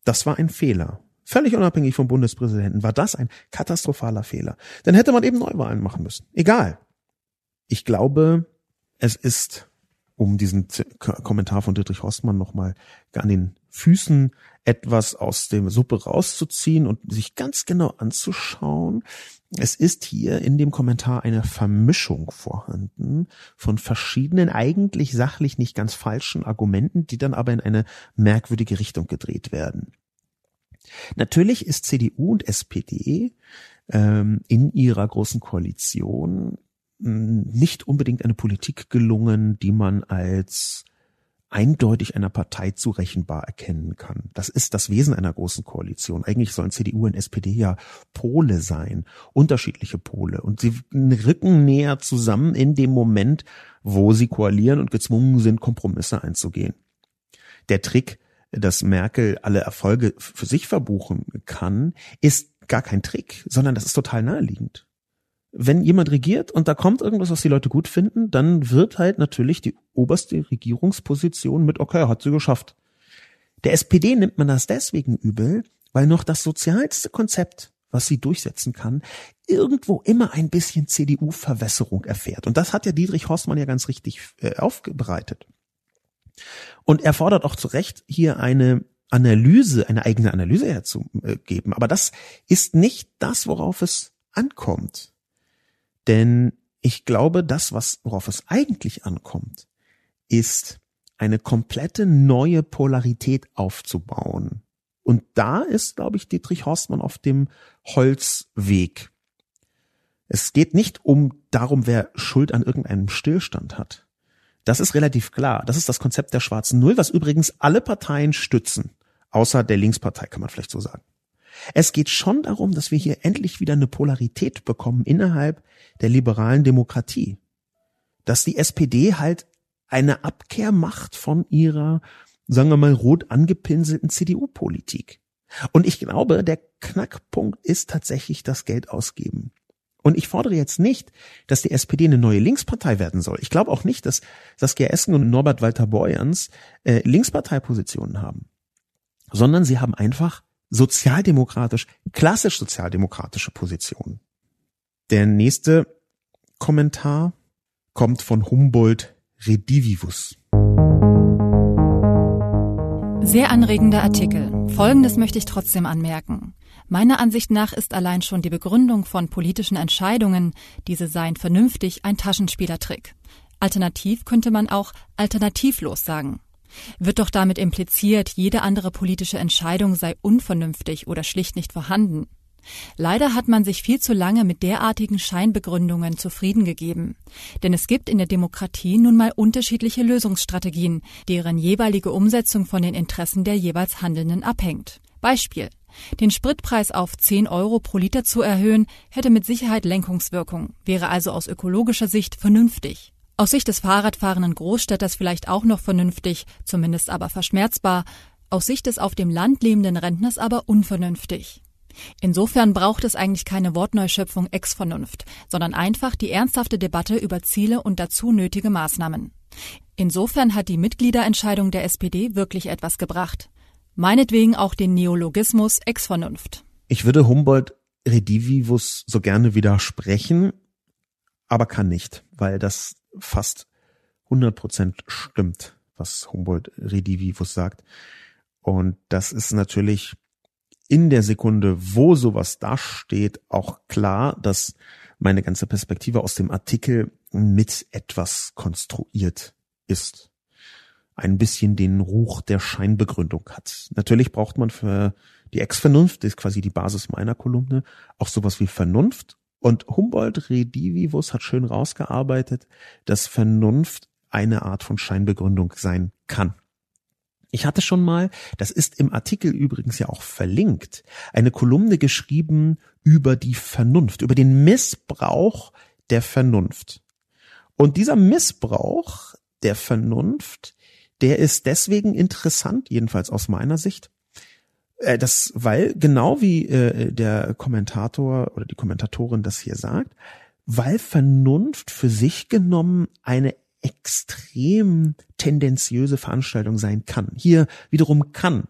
das war ein Fehler. Völlig unabhängig vom Bundespräsidenten war das ein katastrophaler Fehler. Dann hätte man eben Neuwahlen machen müssen. Egal. Ich glaube, es ist, um diesen Kommentar von Dietrich Horstmann nochmal an den Füßen etwas aus dem Suppe rauszuziehen und sich ganz genau anzuschauen. Es ist hier in dem Kommentar eine Vermischung vorhanden von verschiedenen, eigentlich sachlich nicht ganz falschen Argumenten, die dann aber in eine merkwürdige Richtung gedreht werden. Natürlich ist CDU und SPD ähm, in ihrer großen Koalition hm, nicht unbedingt eine Politik gelungen, die man als eindeutig einer Partei zurechenbar erkennen kann. Das ist das Wesen einer großen Koalition. Eigentlich sollen CDU und SPD ja Pole sein, unterschiedliche Pole. Und sie rücken näher zusammen in dem Moment, wo sie koalieren und gezwungen sind, Kompromisse einzugehen. Der Trick, dass Merkel alle Erfolge für sich verbuchen kann, ist gar kein Trick, sondern das ist total naheliegend wenn jemand regiert und da kommt irgendwas, was die Leute gut finden, dann wird halt natürlich die oberste Regierungsposition mit, okay, hat sie geschafft. Der SPD nimmt man das deswegen übel, weil noch das sozialste Konzept, was sie durchsetzen kann, irgendwo immer ein bisschen CDU-Verwässerung erfährt. Und das hat ja Dietrich Horstmann ja ganz richtig äh, aufbereitet. Und er fordert auch zu Recht hier eine Analyse, eine eigene Analyse herzugeben. Aber das ist nicht das, worauf es ankommt. Denn ich glaube, das, was, worauf es eigentlich ankommt, ist eine komplette neue Polarität aufzubauen. Und da ist, glaube ich, Dietrich Horstmann auf dem Holzweg. Es geht nicht um darum, wer Schuld an irgendeinem Stillstand hat. Das ist relativ klar. Das ist das Konzept der schwarzen Null, was übrigens alle Parteien stützen. Außer der Linkspartei, kann man vielleicht so sagen. Es geht schon darum, dass wir hier endlich wieder eine Polarität bekommen innerhalb der liberalen Demokratie. Dass die SPD halt eine Abkehr macht von ihrer, sagen wir mal, rot angepinselten CDU-Politik. Und ich glaube, der Knackpunkt ist tatsächlich das Geld ausgeben. Und ich fordere jetzt nicht, dass die SPD eine neue Linkspartei werden soll. Ich glaube auch nicht, dass Saskia Esken und Norbert Walter Borjans äh, Linksparteipositionen haben, sondern sie haben einfach sozialdemokratisch, klassisch sozialdemokratische Positionen. Der nächste Kommentar kommt von Humboldt Redivivus. Sehr anregender Artikel. Folgendes möchte ich trotzdem anmerken. Meiner Ansicht nach ist allein schon die Begründung von politischen Entscheidungen, diese seien vernünftig, ein Taschenspielertrick. Alternativ könnte man auch alternativlos sagen. Wird doch damit impliziert, jede andere politische Entscheidung sei unvernünftig oder schlicht nicht vorhanden. Leider hat man sich viel zu lange mit derartigen Scheinbegründungen zufrieden gegeben. Denn es gibt in der Demokratie nun mal unterschiedliche Lösungsstrategien, deren jeweilige Umsetzung von den Interessen der jeweils Handelnden abhängt. Beispiel. Den Spritpreis auf 10 Euro pro Liter zu erhöhen, hätte mit Sicherheit Lenkungswirkung, wäre also aus ökologischer Sicht vernünftig. Aus Sicht des Fahrradfahrenden Großstädters vielleicht auch noch vernünftig, zumindest aber verschmerzbar, aus Sicht des auf dem Land lebenden Rentners aber unvernünftig. Insofern braucht es eigentlich keine Wortneuschöpfung ex Vernunft, sondern einfach die ernsthafte Debatte über Ziele und dazu nötige Maßnahmen. Insofern hat die Mitgliederentscheidung der SPD wirklich etwas gebracht. Meinetwegen auch den Neologismus ex Vernunft. Ich würde Humboldt Redivivus so gerne widersprechen, aber kann nicht, weil das fast 100 Prozent stimmt, was Humboldt Redivivus sagt. Und das ist natürlich in der Sekunde, wo sowas dasteht, auch klar, dass meine ganze Perspektive aus dem Artikel mit etwas konstruiert ist. Ein bisschen den Ruch der Scheinbegründung hat. Natürlich braucht man für die Ex-Vernunft, ist quasi die Basis meiner Kolumne, auch sowas wie Vernunft und Humboldt Redivivus hat schön rausgearbeitet, dass Vernunft eine Art von Scheinbegründung sein kann. Ich hatte schon mal, das ist im Artikel übrigens ja auch verlinkt, eine Kolumne geschrieben über die Vernunft, über den Missbrauch der Vernunft. Und dieser Missbrauch der Vernunft, der ist deswegen interessant, jedenfalls aus meiner Sicht, äh, das, weil genau wie äh, der Kommentator oder die Kommentatorin das hier sagt, weil Vernunft für sich genommen eine extrem tendenziöse Veranstaltung sein kann. Hier wiederum kann.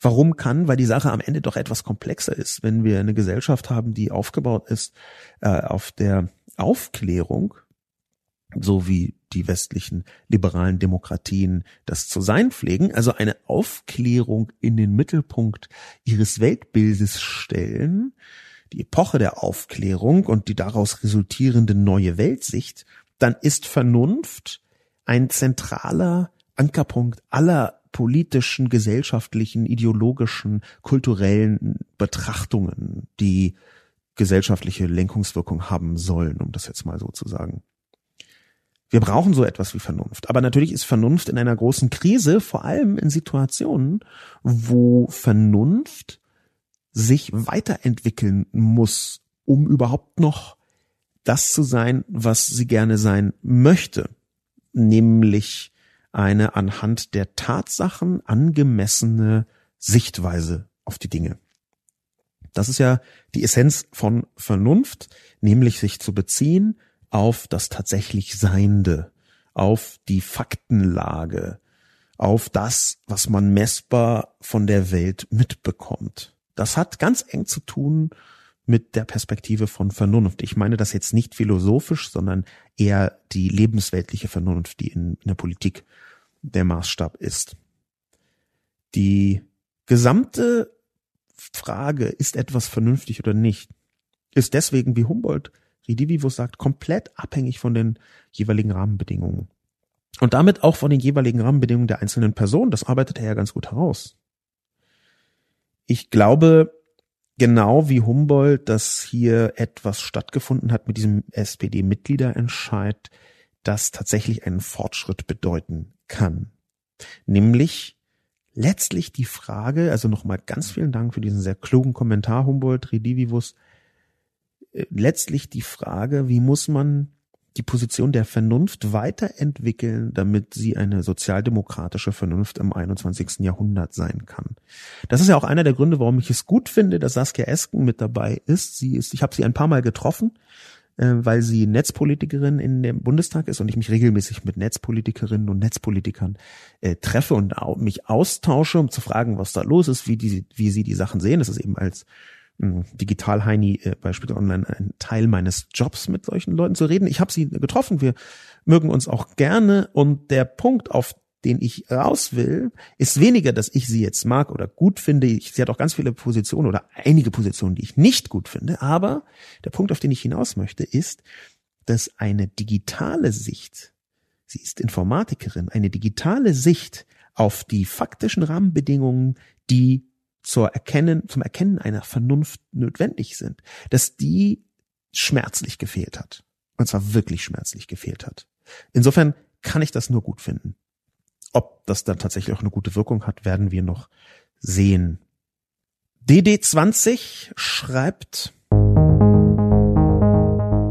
Warum kann? Weil die Sache am Ende doch etwas komplexer ist. Wenn wir eine Gesellschaft haben, die aufgebaut ist äh, auf der Aufklärung, so wie die westlichen liberalen Demokratien das zu sein pflegen, also eine Aufklärung in den Mittelpunkt ihres Weltbildes stellen, die Epoche der Aufklärung und die daraus resultierende neue Weltsicht, dann ist Vernunft ein zentraler Ankerpunkt aller politischen, gesellschaftlichen, ideologischen, kulturellen Betrachtungen, die gesellschaftliche Lenkungswirkung haben sollen, um das jetzt mal so zu sagen. Wir brauchen so etwas wie Vernunft. Aber natürlich ist Vernunft in einer großen Krise, vor allem in Situationen, wo Vernunft sich weiterentwickeln muss, um überhaupt noch das zu sein, was sie gerne sein möchte, nämlich eine anhand der Tatsachen angemessene Sichtweise auf die Dinge. Das ist ja die Essenz von Vernunft, nämlich sich zu beziehen auf das tatsächlich Seiende, auf die Faktenlage, auf das, was man messbar von der Welt mitbekommt. Das hat ganz eng zu tun mit der Perspektive von Vernunft. Ich meine das jetzt nicht philosophisch, sondern eher die lebensweltliche Vernunft, die in, in der Politik der Maßstab ist. Die gesamte Frage, ist etwas vernünftig oder nicht, ist deswegen, wie Humboldt Redivivus sagt, komplett abhängig von den jeweiligen Rahmenbedingungen. Und damit auch von den jeweiligen Rahmenbedingungen der einzelnen Person. Das arbeitet er ja ganz gut heraus. Ich glaube, genau wie Humboldt, dass hier etwas stattgefunden hat mit diesem SPD-Mitgliederentscheid, das tatsächlich einen Fortschritt bedeuten kann. Nämlich letztlich die Frage, also nochmal ganz vielen Dank für diesen sehr klugen Kommentar, Humboldt, Redivivus, letztlich die Frage, wie muss man die Position der Vernunft weiterentwickeln, damit sie eine sozialdemokratische Vernunft im 21. Jahrhundert sein kann. Das ist ja auch einer der Gründe, warum ich es gut finde, dass Saskia Esken mit dabei ist. Sie ist, ich habe sie ein paar Mal getroffen, äh, weil sie Netzpolitikerin in dem Bundestag ist und ich mich regelmäßig mit Netzpolitikerinnen und Netzpolitikern äh, treffe und mich austausche, um zu fragen, was da los ist, wie die, wie sie die Sachen sehen. Das ist eben als Digital Heini äh, bei Spiegel Online ein Teil meines Jobs mit solchen Leuten zu reden. Ich habe sie getroffen, wir mögen uns auch gerne und der Punkt, auf den ich raus will, ist weniger, dass ich sie jetzt mag oder gut finde. Sie hat auch ganz viele Positionen oder einige Positionen, die ich nicht gut finde. Aber der Punkt, auf den ich hinaus möchte, ist, dass eine digitale Sicht, sie ist Informatikerin, eine digitale Sicht auf die faktischen Rahmenbedingungen, die zur Erkennen, zum Erkennen einer Vernunft notwendig sind, dass die schmerzlich gefehlt hat. Und zwar wirklich schmerzlich gefehlt hat. Insofern kann ich das nur gut finden. Ob das dann tatsächlich auch eine gute Wirkung hat, werden wir noch sehen. DD20 schreibt,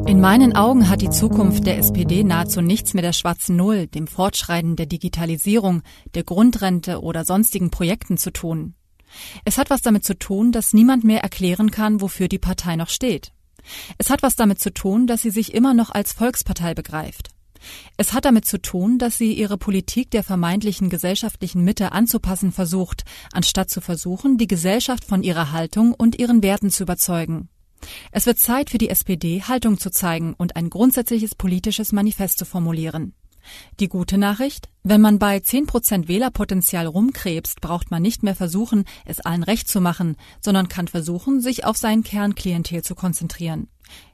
in meinen Augen hat die Zukunft der SPD nahezu nichts mit der schwarzen Null, dem Fortschreiten der Digitalisierung, der Grundrente oder sonstigen Projekten zu tun. Es hat was damit zu tun, dass niemand mehr erklären kann, wofür die Partei noch steht. Es hat was damit zu tun, dass sie sich immer noch als Volkspartei begreift. Es hat damit zu tun, dass sie ihre Politik der vermeintlichen gesellschaftlichen Mitte anzupassen versucht, anstatt zu versuchen, die Gesellschaft von ihrer Haltung und ihren Werten zu überzeugen. Es wird Zeit für die SPD, Haltung zu zeigen und ein grundsätzliches politisches Manifest zu formulieren. Die gute Nachricht? Wenn man bei 10% Wählerpotenzial rumkrebst, braucht man nicht mehr versuchen, es allen recht zu machen, sondern kann versuchen, sich auf sein Kernklientel zu konzentrieren.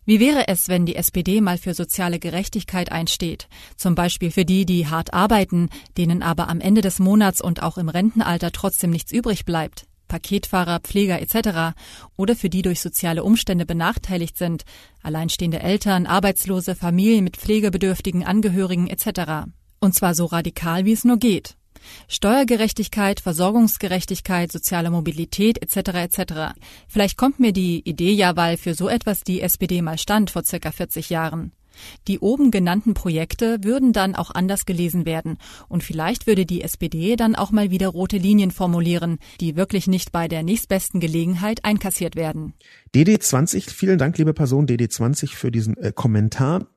Wie wäre es, wenn die SPD mal für soziale Gerechtigkeit einsteht? Zum Beispiel für die, die hart arbeiten, denen aber am Ende des Monats und auch im Rentenalter trotzdem nichts übrig bleibt? Paketfahrer, Pfleger etc. oder für die durch soziale Umstände benachteiligt sind, alleinstehende Eltern, Arbeitslose, Familien mit pflegebedürftigen Angehörigen etc. Und zwar so radikal, wie es nur geht. Steuergerechtigkeit, Versorgungsgerechtigkeit, soziale Mobilität etc. etc. Vielleicht kommt mir die Idee ja, weil für so etwas die SPD mal stand vor circa 40 Jahren. Die oben genannten Projekte würden dann auch anders gelesen werden und vielleicht würde die SPD dann auch mal wieder rote Linien formulieren, die wirklich nicht bei der nächstbesten Gelegenheit einkassiert werden. DD20, vielen Dank, liebe Person DD20 für diesen äh, Kommentar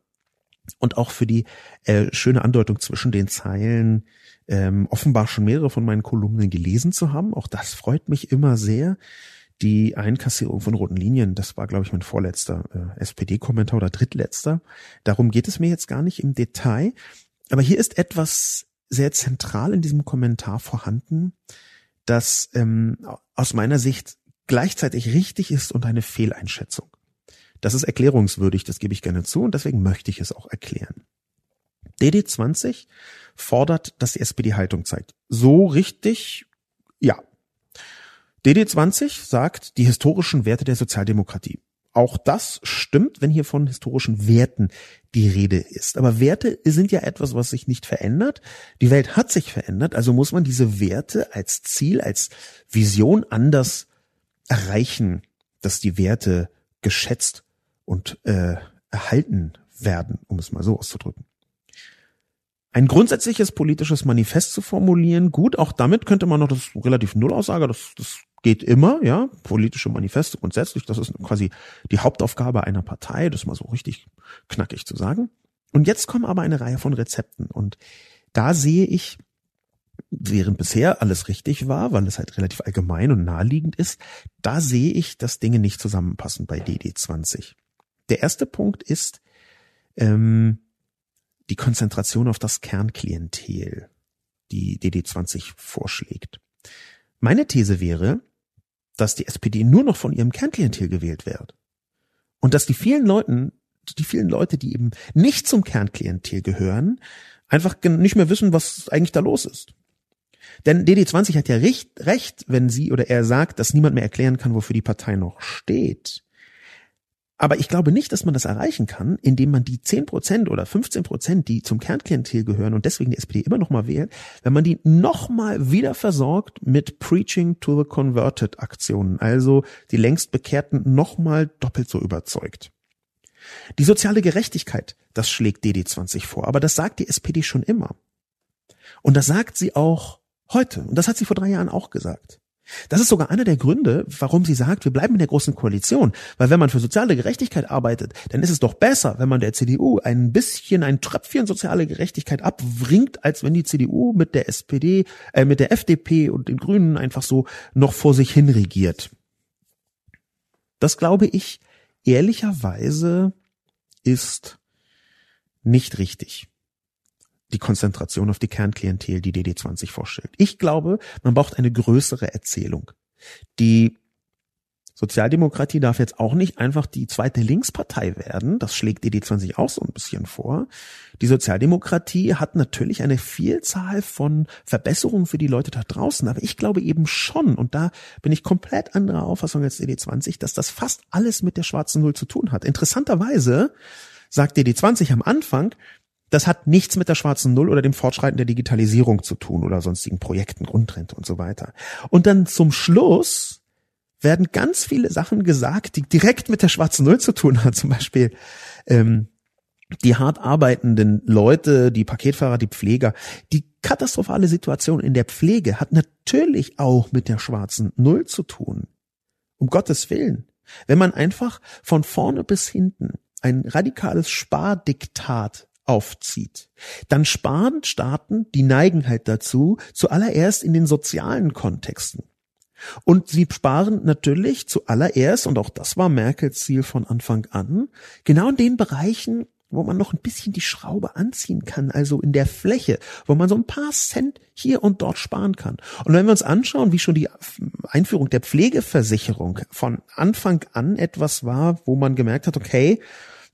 und auch für die äh, schöne Andeutung zwischen den Zeilen. Ähm, offenbar schon mehrere von meinen Kolumnen gelesen zu haben. Auch das freut mich immer sehr die Einkassierung von roten Linien, das war, glaube ich, mein vorletzter äh, SPD-Kommentar oder drittletzter. Darum geht es mir jetzt gar nicht im Detail. Aber hier ist etwas sehr zentral in diesem Kommentar vorhanden, das ähm, aus meiner Sicht gleichzeitig richtig ist und eine Fehleinschätzung. Das ist erklärungswürdig, das gebe ich gerne zu und deswegen möchte ich es auch erklären. DD20 fordert, dass die SPD Haltung zeigt. So richtig, ja, DD20 sagt die historischen Werte der Sozialdemokratie. Auch das stimmt, wenn hier von historischen Werten die Rede ist. Aber Werte sind ja etwas, was sich nicht verändert. Die Welt hat sich verändert, also muss man diese Werte als Ziel, als Vision anders erreichen, dass die Werte geschätzt und äh, erhalten werden, um es mal so auszudrücken ein grundsätzliches politisches Manifest zu formulieren. Gut, auch damit könnte man noch das relativ Nullaussage, das, das geht immer, ja, politische Manifeste grundsätzlich, das ist quasi die Hauptaufgabe einer Partei, das mal so richtig knackig zu sagen. Und jetzt kommen aber eine Reihe von Rezepten und da sehe ich, während bisher alles richtig war, weil es halt relativ allgemein und naheliegend ist, da sehe ich, dass Dinge nicht zusammenpassen bei DD20. Der erste Punkt ist, ähm, die Konzentration auf das Kernklientel, die DD20 vorschlägt. Meine These wäre, dass die SPD nur noch von ihrem Kernklientel gewählt wird. Und dass die vielen Leuten, die vielen Leute, die eben nicht zum Kernklientel gehören, einfach nicht mehr wissen, was eigentlich da los ist. Denn DD20 hat ja recht, recht, wenn sie oder er sagt, dass niemand mehr erklären kann, wofür die Partei noch steht. Aber ich glaube nicht, dass man das erreichen kann, indem man die 10% oder 15%, die zum Kernklientel gehören und deswegen die SPD immer noch mal wählt, wenn man die noch mal wieder versorgt mit Preaching to the Converted Aktionen, also die längst Bekehrten noch mal doppelt so überzeugt. Die soziale Gerechtigkeit, das schlägt DD20 vor, aber das sagt die SPD schon immer. Und das sagt sie auch heute. Und das hat sie vor drei Jahren auch gesagt. Das ist sogar einer der Gründe, warum sie sagt, wir bleiben in der großen Koalition. Weil wenn man für soziale Gerechtigkeit arbeitet, dann ist es doch besser, wenn man der CDU ein bisschen, ein Tröpfchen soziale Gerechtigkeit abwringt, als wenn die CDU mit der SPD, äh, mit der FDP und den Grünen einfach so noch vor sich hin regiert. Das glaube ich ehrlicherweise ist nicht richtig die Konzentration auf die Kernklientel, die DD20 vorstellt. Ich glaube, man braucht eine größere Erzählung. Die Sozialdemokratie darf jetzt auch nicht einfach die zweite Linkspartei werden. Das schlägt DD20 auch so ein bisschen vor. Die Sozialdemokratie hat natürlich eine Vielzahl von Verbesserungen für die Leute da draußen. Aber ich glaube eben schon, und da bin ich komplett anderer Auffassung als DD20, dass das fast alles mit der schwarzen Null zu tun hat. Interessanterweise sagt DD20 am Anfang, das hat nichts mit der schwarzen Null oder dem Fortschreiten der Digitalisierung zu tun oder sonstigen Projekten, Grundrente und so weiter. Und dann zum Schluss werden ganz viele Sachen gesagt, die direkt mit der schwarzen Null zu tun haben. Zum Beispiel ähm, die hart arbeitenden Leute, die Paketfahrer, die Pfleger. Die katastrophale Situation in der Pflege hat natürlich auch mit der schwarzen Null zu tun. Um Gottes Willen. Wenn man einfach von vorne bis hinten ein radikales Spardiktat aufzieht. Dann sparen Staaten, die neigen halt dazu, zuallererst in den sozialen Kontexten. Und sie sparen natürlich zuallererst, und auch das war Merkels Ziel von Anfang an, genau in den Bereichen, wo man noch ein bisschen die Schraube anziehen kann, also in der Fläche, wo man so ein paar Cent hier und dort sparen kann. Und wenn wir uns anschauen, wie schon die Einführung der Pflegeversicherung von Anfang an etwas war, wo man gemerkt hat, okay,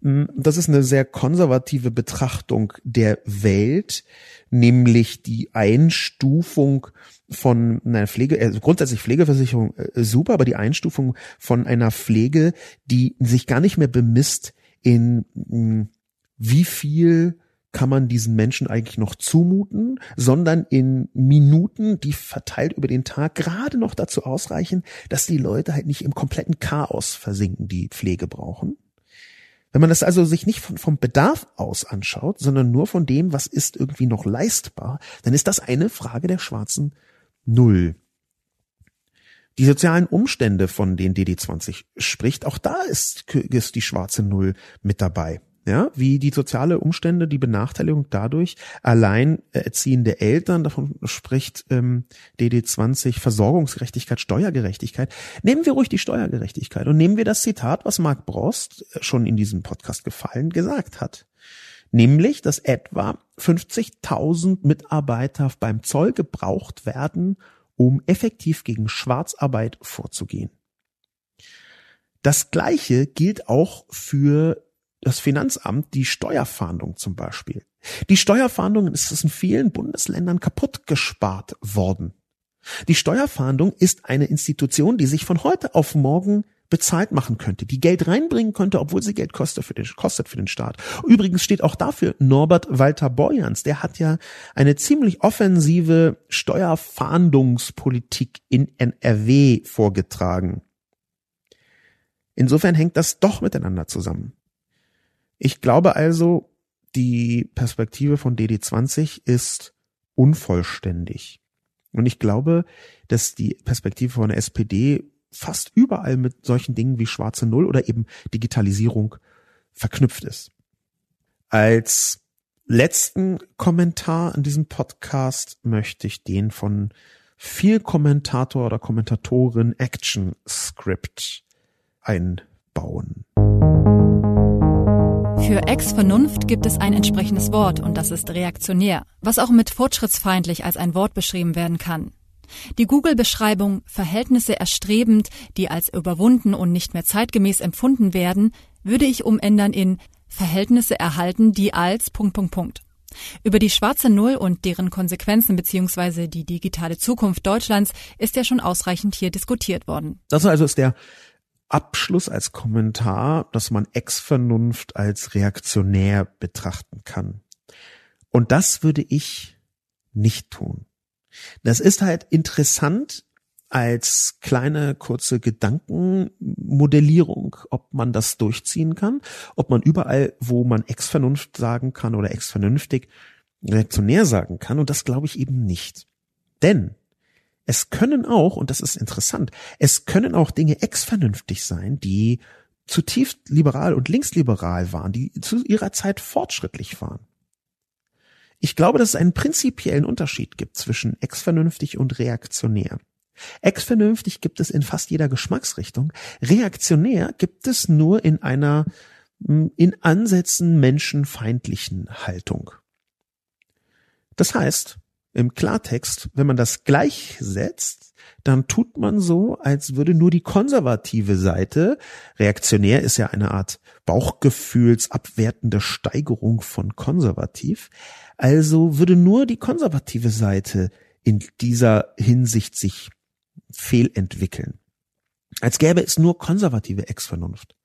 das ist eine sehr konservative Betrachtung der Welt, nämlich die Einstufung von einer Pflege, also grundsätzlich Pflegeversicherung äh, super, aber die Einstufung von einer Pflege, die sich gar nicht mehr bemisst in hm, wie viel kann man diesen Menschen eigentlich noch zumuten, sondern in Minuten, die verteilt über den Tag gerade noch dazu ausreichen, dass die Leute halt nicht im kompletten Chaos versinken, die Pflege brauchen. Wenn man das also sich nicht von, vom Bedarf aus anschaut, sondern nur von dem, was ist irgendwie noch leistbar, dann ist das eine Frage der schwarzen Null. Die sozialen Umstände, von denen DD20 spricht, auch da ist, ist die schwarze Null mit dabei ja, wie die soziale Umstände, die Benachteiligung dadurch, allein erziehende Eltern, davon spricht ähm, DD20, Versorgungsgerechtigkeit, Steuergerechtigkeit. Nehmen wir ruhig die Steuergerechtigkeit und nehmen wir das Zitat, was Mark Brost äh, schon in diesem Podcast gefallen gesagt hat. Nämlich, dass etwa 50.000 Mitarbeiter beim Zoll gebraucht werden, um effektiv gegen Schwarzarbeit vorzugehen. Das Gleiche gilt auch für das Finanzamt die Steuerfahndung zum Beispiel. Die Steuerfahndung ist in vielen Bundesländern kaputt gespart worden. Die Steuerfahndung ist eine Institution, die sich von heute auf morgen bezahlt machen könnte, die Geld reinbringen könnte, obwohl sie Geld kostet für den, kostet für den Staat. Übrigens steht auch dafür Norbert Walter Borjans, der hat ja eine ziemlich offensive Steuerfahndungspolitik in NRW vorgetragen. Insofern hängt das doch miteinander zusammen. Ich glaube also, die Perspektive von DD20 ist unvollständig. Und ich glaube, dass die Perspektive von der SPD fast überall mit solchen Dingen wie schwarze Null oder eben Digitalisierung verknüpft ist. Als letzten Kommentar in diesem Podcast möchte ich den von viel Kommentator oder Kommentatorin Action Script einbauen. Für Ex-Vernunft gibt es ein entsprechendes Wort und das ist reaktionär, was auch mit fortschrittsfeindlich als ein Wort beschrieben werden kann. Die Google-Beschreibung Verhältnisse erstrebend, die als überwunden und nicht mehr zeitgemäß empfunden werden, würde ich umändern in Verhältnisse erhalten, die als Punkt, Punkt, Punkt. Über die schwarze Null und deren Konsequenzen bzw. die digitale Zukunft Deutschlands ist ja schon ausreichend hier diskutiert worden. Das also ist der Abschluss als Kommentar, dass man Ex-Vernunft als reaktionär betrachten kann. Und das würde ich nicht tun. Das ist halt interessant als kleine kurze Gedankenmodellierung, ob man das durchziehen kann, ob man überall, wo man ex-Vernunft sagen kann oder ex-vernünftig, reaktionär sagen kann. Und das glaube ich eben nicht. Denn es können auch, und das ist interessant, es können auch Dinge ex-vernünftig sein, die zutiefst liberal und linksliberal waren, die zu ihrer Zeit fortschrittlich waren. Ich glaube, dass es einen prinzipiellen Unterschied gibt zwischen ex-vernünftig und reaktionär. Ex-vernünftig gibt es in fast jeder Geschmacksrichtung. Reaktionär gibt es nur in einer hm, in Ansätzen menschenfeindlichen Haltung. Das heißt, im Klartext, wenn man das gleichsetzt, dann tut man so, als würde nur die konservative Seite, reaktionär ist ja eine Art Bauchgefühlsabwertende Steigerung von konservativ, also würde nur die konservative Seite in dieser Hinsicht sich fehlentwickeln. Als gäbe es nur konservative Ex-Vernunft.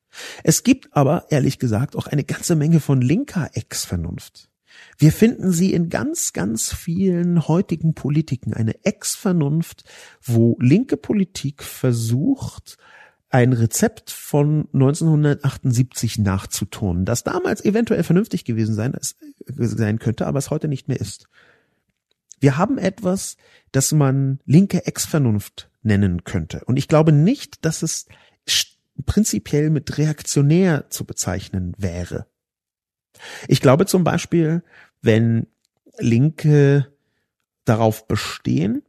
Es gibt aber, ehrlich gesagt, auch eine ganze Menge von linker Ex-Vernunft. Wir finden sie in ganz, ganz vielen heutigen Politiken, eine Ex-Vernunft, wo linke Politik versucht, ein Rezept von 1978 nachzuturnen, das damals eventuell vernünftig gewesen sein, sein könnte, aber es heute nicht mehr ist. Wir haben etwas, das man linke Ex-Vernunft nennen könnte. Und ich glaube nicht, dass es prinzipiell mit reaktionär zu bezeichnen wäre. Ich glaube zum Beispiel, wenn Linke darauf bestehen,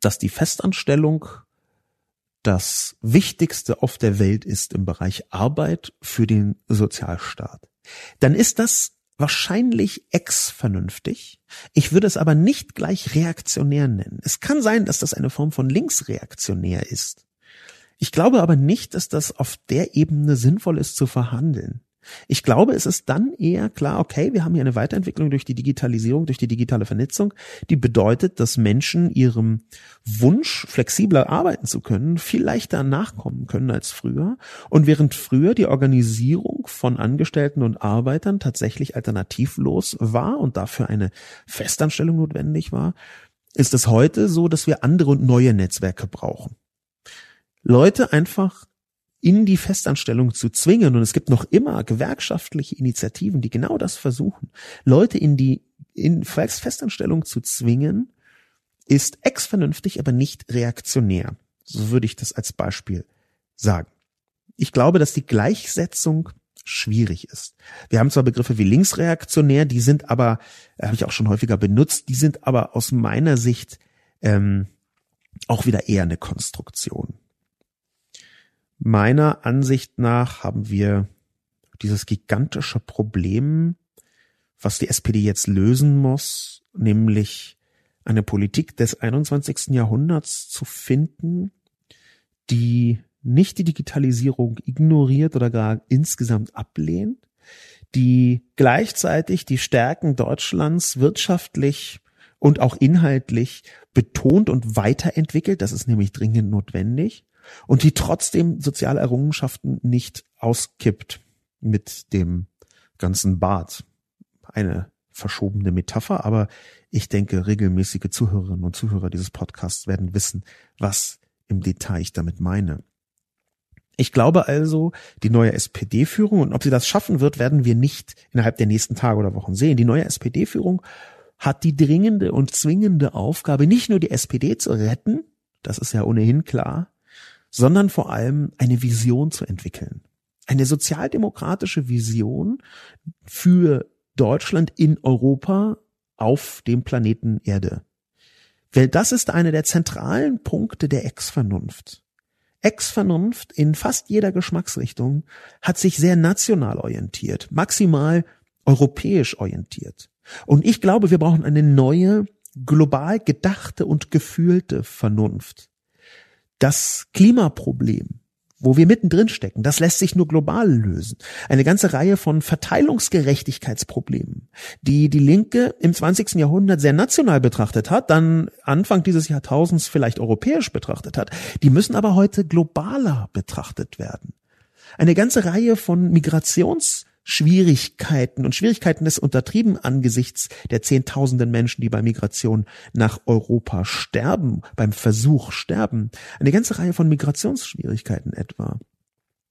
dass die Festanstellung das Wichtigste auf der Welt ist im Bereich Arbeit für den Sozialstaat, dann ist das wahrscheinlich ex-vernünftig. Ich würde es aber nicht gleich reaktionär nennen. Es kann sein, dass das eine Form von linksreaktionär ist. Ich glaube aber nicht, dass das auf der Ebene sinnvoll ist zu verhandeln. Ich glaube, es ist dann eher klar, okay, wir haben hier eine Weiterentwicklung durch die Digitalisierung, durch die digitale Vernetzung, die bedeutet, dass Menschen ihrem Wunsch, flexibler arbeiten zu können, viel leichter nachkommen können als früher. Und während früher die Organisierung von Angestellten und Arbeitern tatsächlich alternativlos war und dafür eine Festanstellung notwendig war, ist es heute so, dass wir andere und neue Netzwerke brauchen. Leute einfach in die Festanstellung zu zwingen. Und es gibt noch immer gewerkschaftliche Initiativen, die genau das versuchen. Leute in die in Festanstellung zu zwingen, ist ex-vernünftig, aber nicht reaktionär. So würde ich das als Beispiel sagen. Ich glaube, dass die Gleichsetzung schwierig ist. Wir haben zwar Begriffe wie linksreaktionär, die sind aber, habe ich auch schon häufiger benutzt, die sind aber aus meiner Sicht ähm, auch wieder eher eine Konstruktion. Meiner Ansicht nach haben wir dieses gigantische Problem, was die SPD jetzt lösen muss, nämlich eine Politik des 21. Jahrhunderts zu finden, die nicht die Digitalisierung ignoriert oder gar insgesamt ablehnt, die gleichzeitig die Stärken Deutschlands wirtschaftlich und auch inhaltlich betont und weiterentwickelt. Das ist nämlich dringend notwendig und die trotzdem soziale Errungenschaften nicht auskippt mit dem ganzen Bart. Eine verschobene Metapher, aber ich denke, regelmäßige Zuhörerinnen und Zuhörer dieses Podcasts werden wissen, was im Detail ich damit meine. Ich glaube also, die neue SPD-Führung, und ob sie das schaffen wird, werden wir nicht innerhalb der nächsten Tage oder Wochen sehen. Die neue SPD-Führung hat die dringende und zwingende Aufgabe, nicht nur die SPD zu retten, das ist ja ohnehin klar, sondern vor allem eine Vision zu entwickeln. Eine sozialdemokratische Vision für Deutschland in Europa auf dem Planeten Erde. Weil das ist einer der zentralen Punkte der Ex-Vernunft. Ex-Vernunft in fast jeder Geschmacksrichtung hat sich sehr national orientiert, maximal europäisch orientiert. Und ich glaube, wir brauchen eine neue, global gedachte und gefühlte Vernunft das Klimaproblem, wo wir mittendrin stecken. Das lässt sich nur global lösen. Eine ganze Reihe von Verteilungsgerechtigkeitsproblemen, die die Linke im 20. Jahrhundert sehr national betrachtet hat, dann Anfang dieses Jahrtausends vielleicht europäisch betrachtet hat, die müssen aber heute globaler betrachtet werden. Eine ganze Reihe von Migrations Schwierigkeiten und Schwierigkeiten ist untertrieben angesichts der Zehntausenden Menschen, die bei Migration nach Europa sterben, beim Versuch sterben. Eine ganze Reihe von Migrationsschwierigkeiten etwa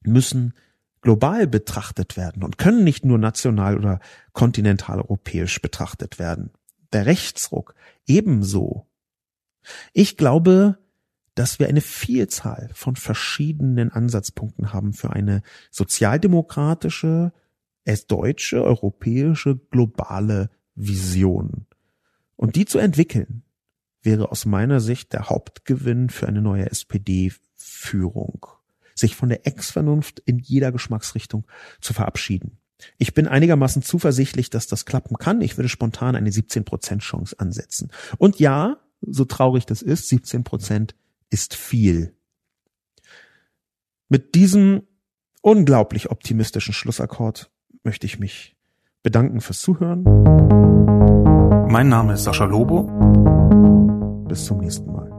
müssen global betrachtet werden und können nicht nur national oder kontinentaleuropäisch betrachtet werden. Der Rechtsruck ebenso. Ich glaube, dass wir eine Vielzahl von verschiedenen Ansatzpunkten haben für eine sozialdemokratische, es deutsche, europäische, globale Vision. Und die zu entwickeln, wäre aus meiner Sicht der Hauptgewinn für eine neue SPD-Führung. Sich von der Ex-Vernunft in jeder Geschmacksrichtung zu verabschieden. Ich bin einigermaßen zuversichtlich, dass das klappen kann. Ich würde spontan eine 17% Chance ansetzen. Und ja, so traurig das ist, 17% ist viel. Mit diesem unglaublich optimistischen Schlussakkord möchte ich mich bedanken fürs Zuhören. Mein Name ist Sascha Lobo. Bis zum nächsten Mal.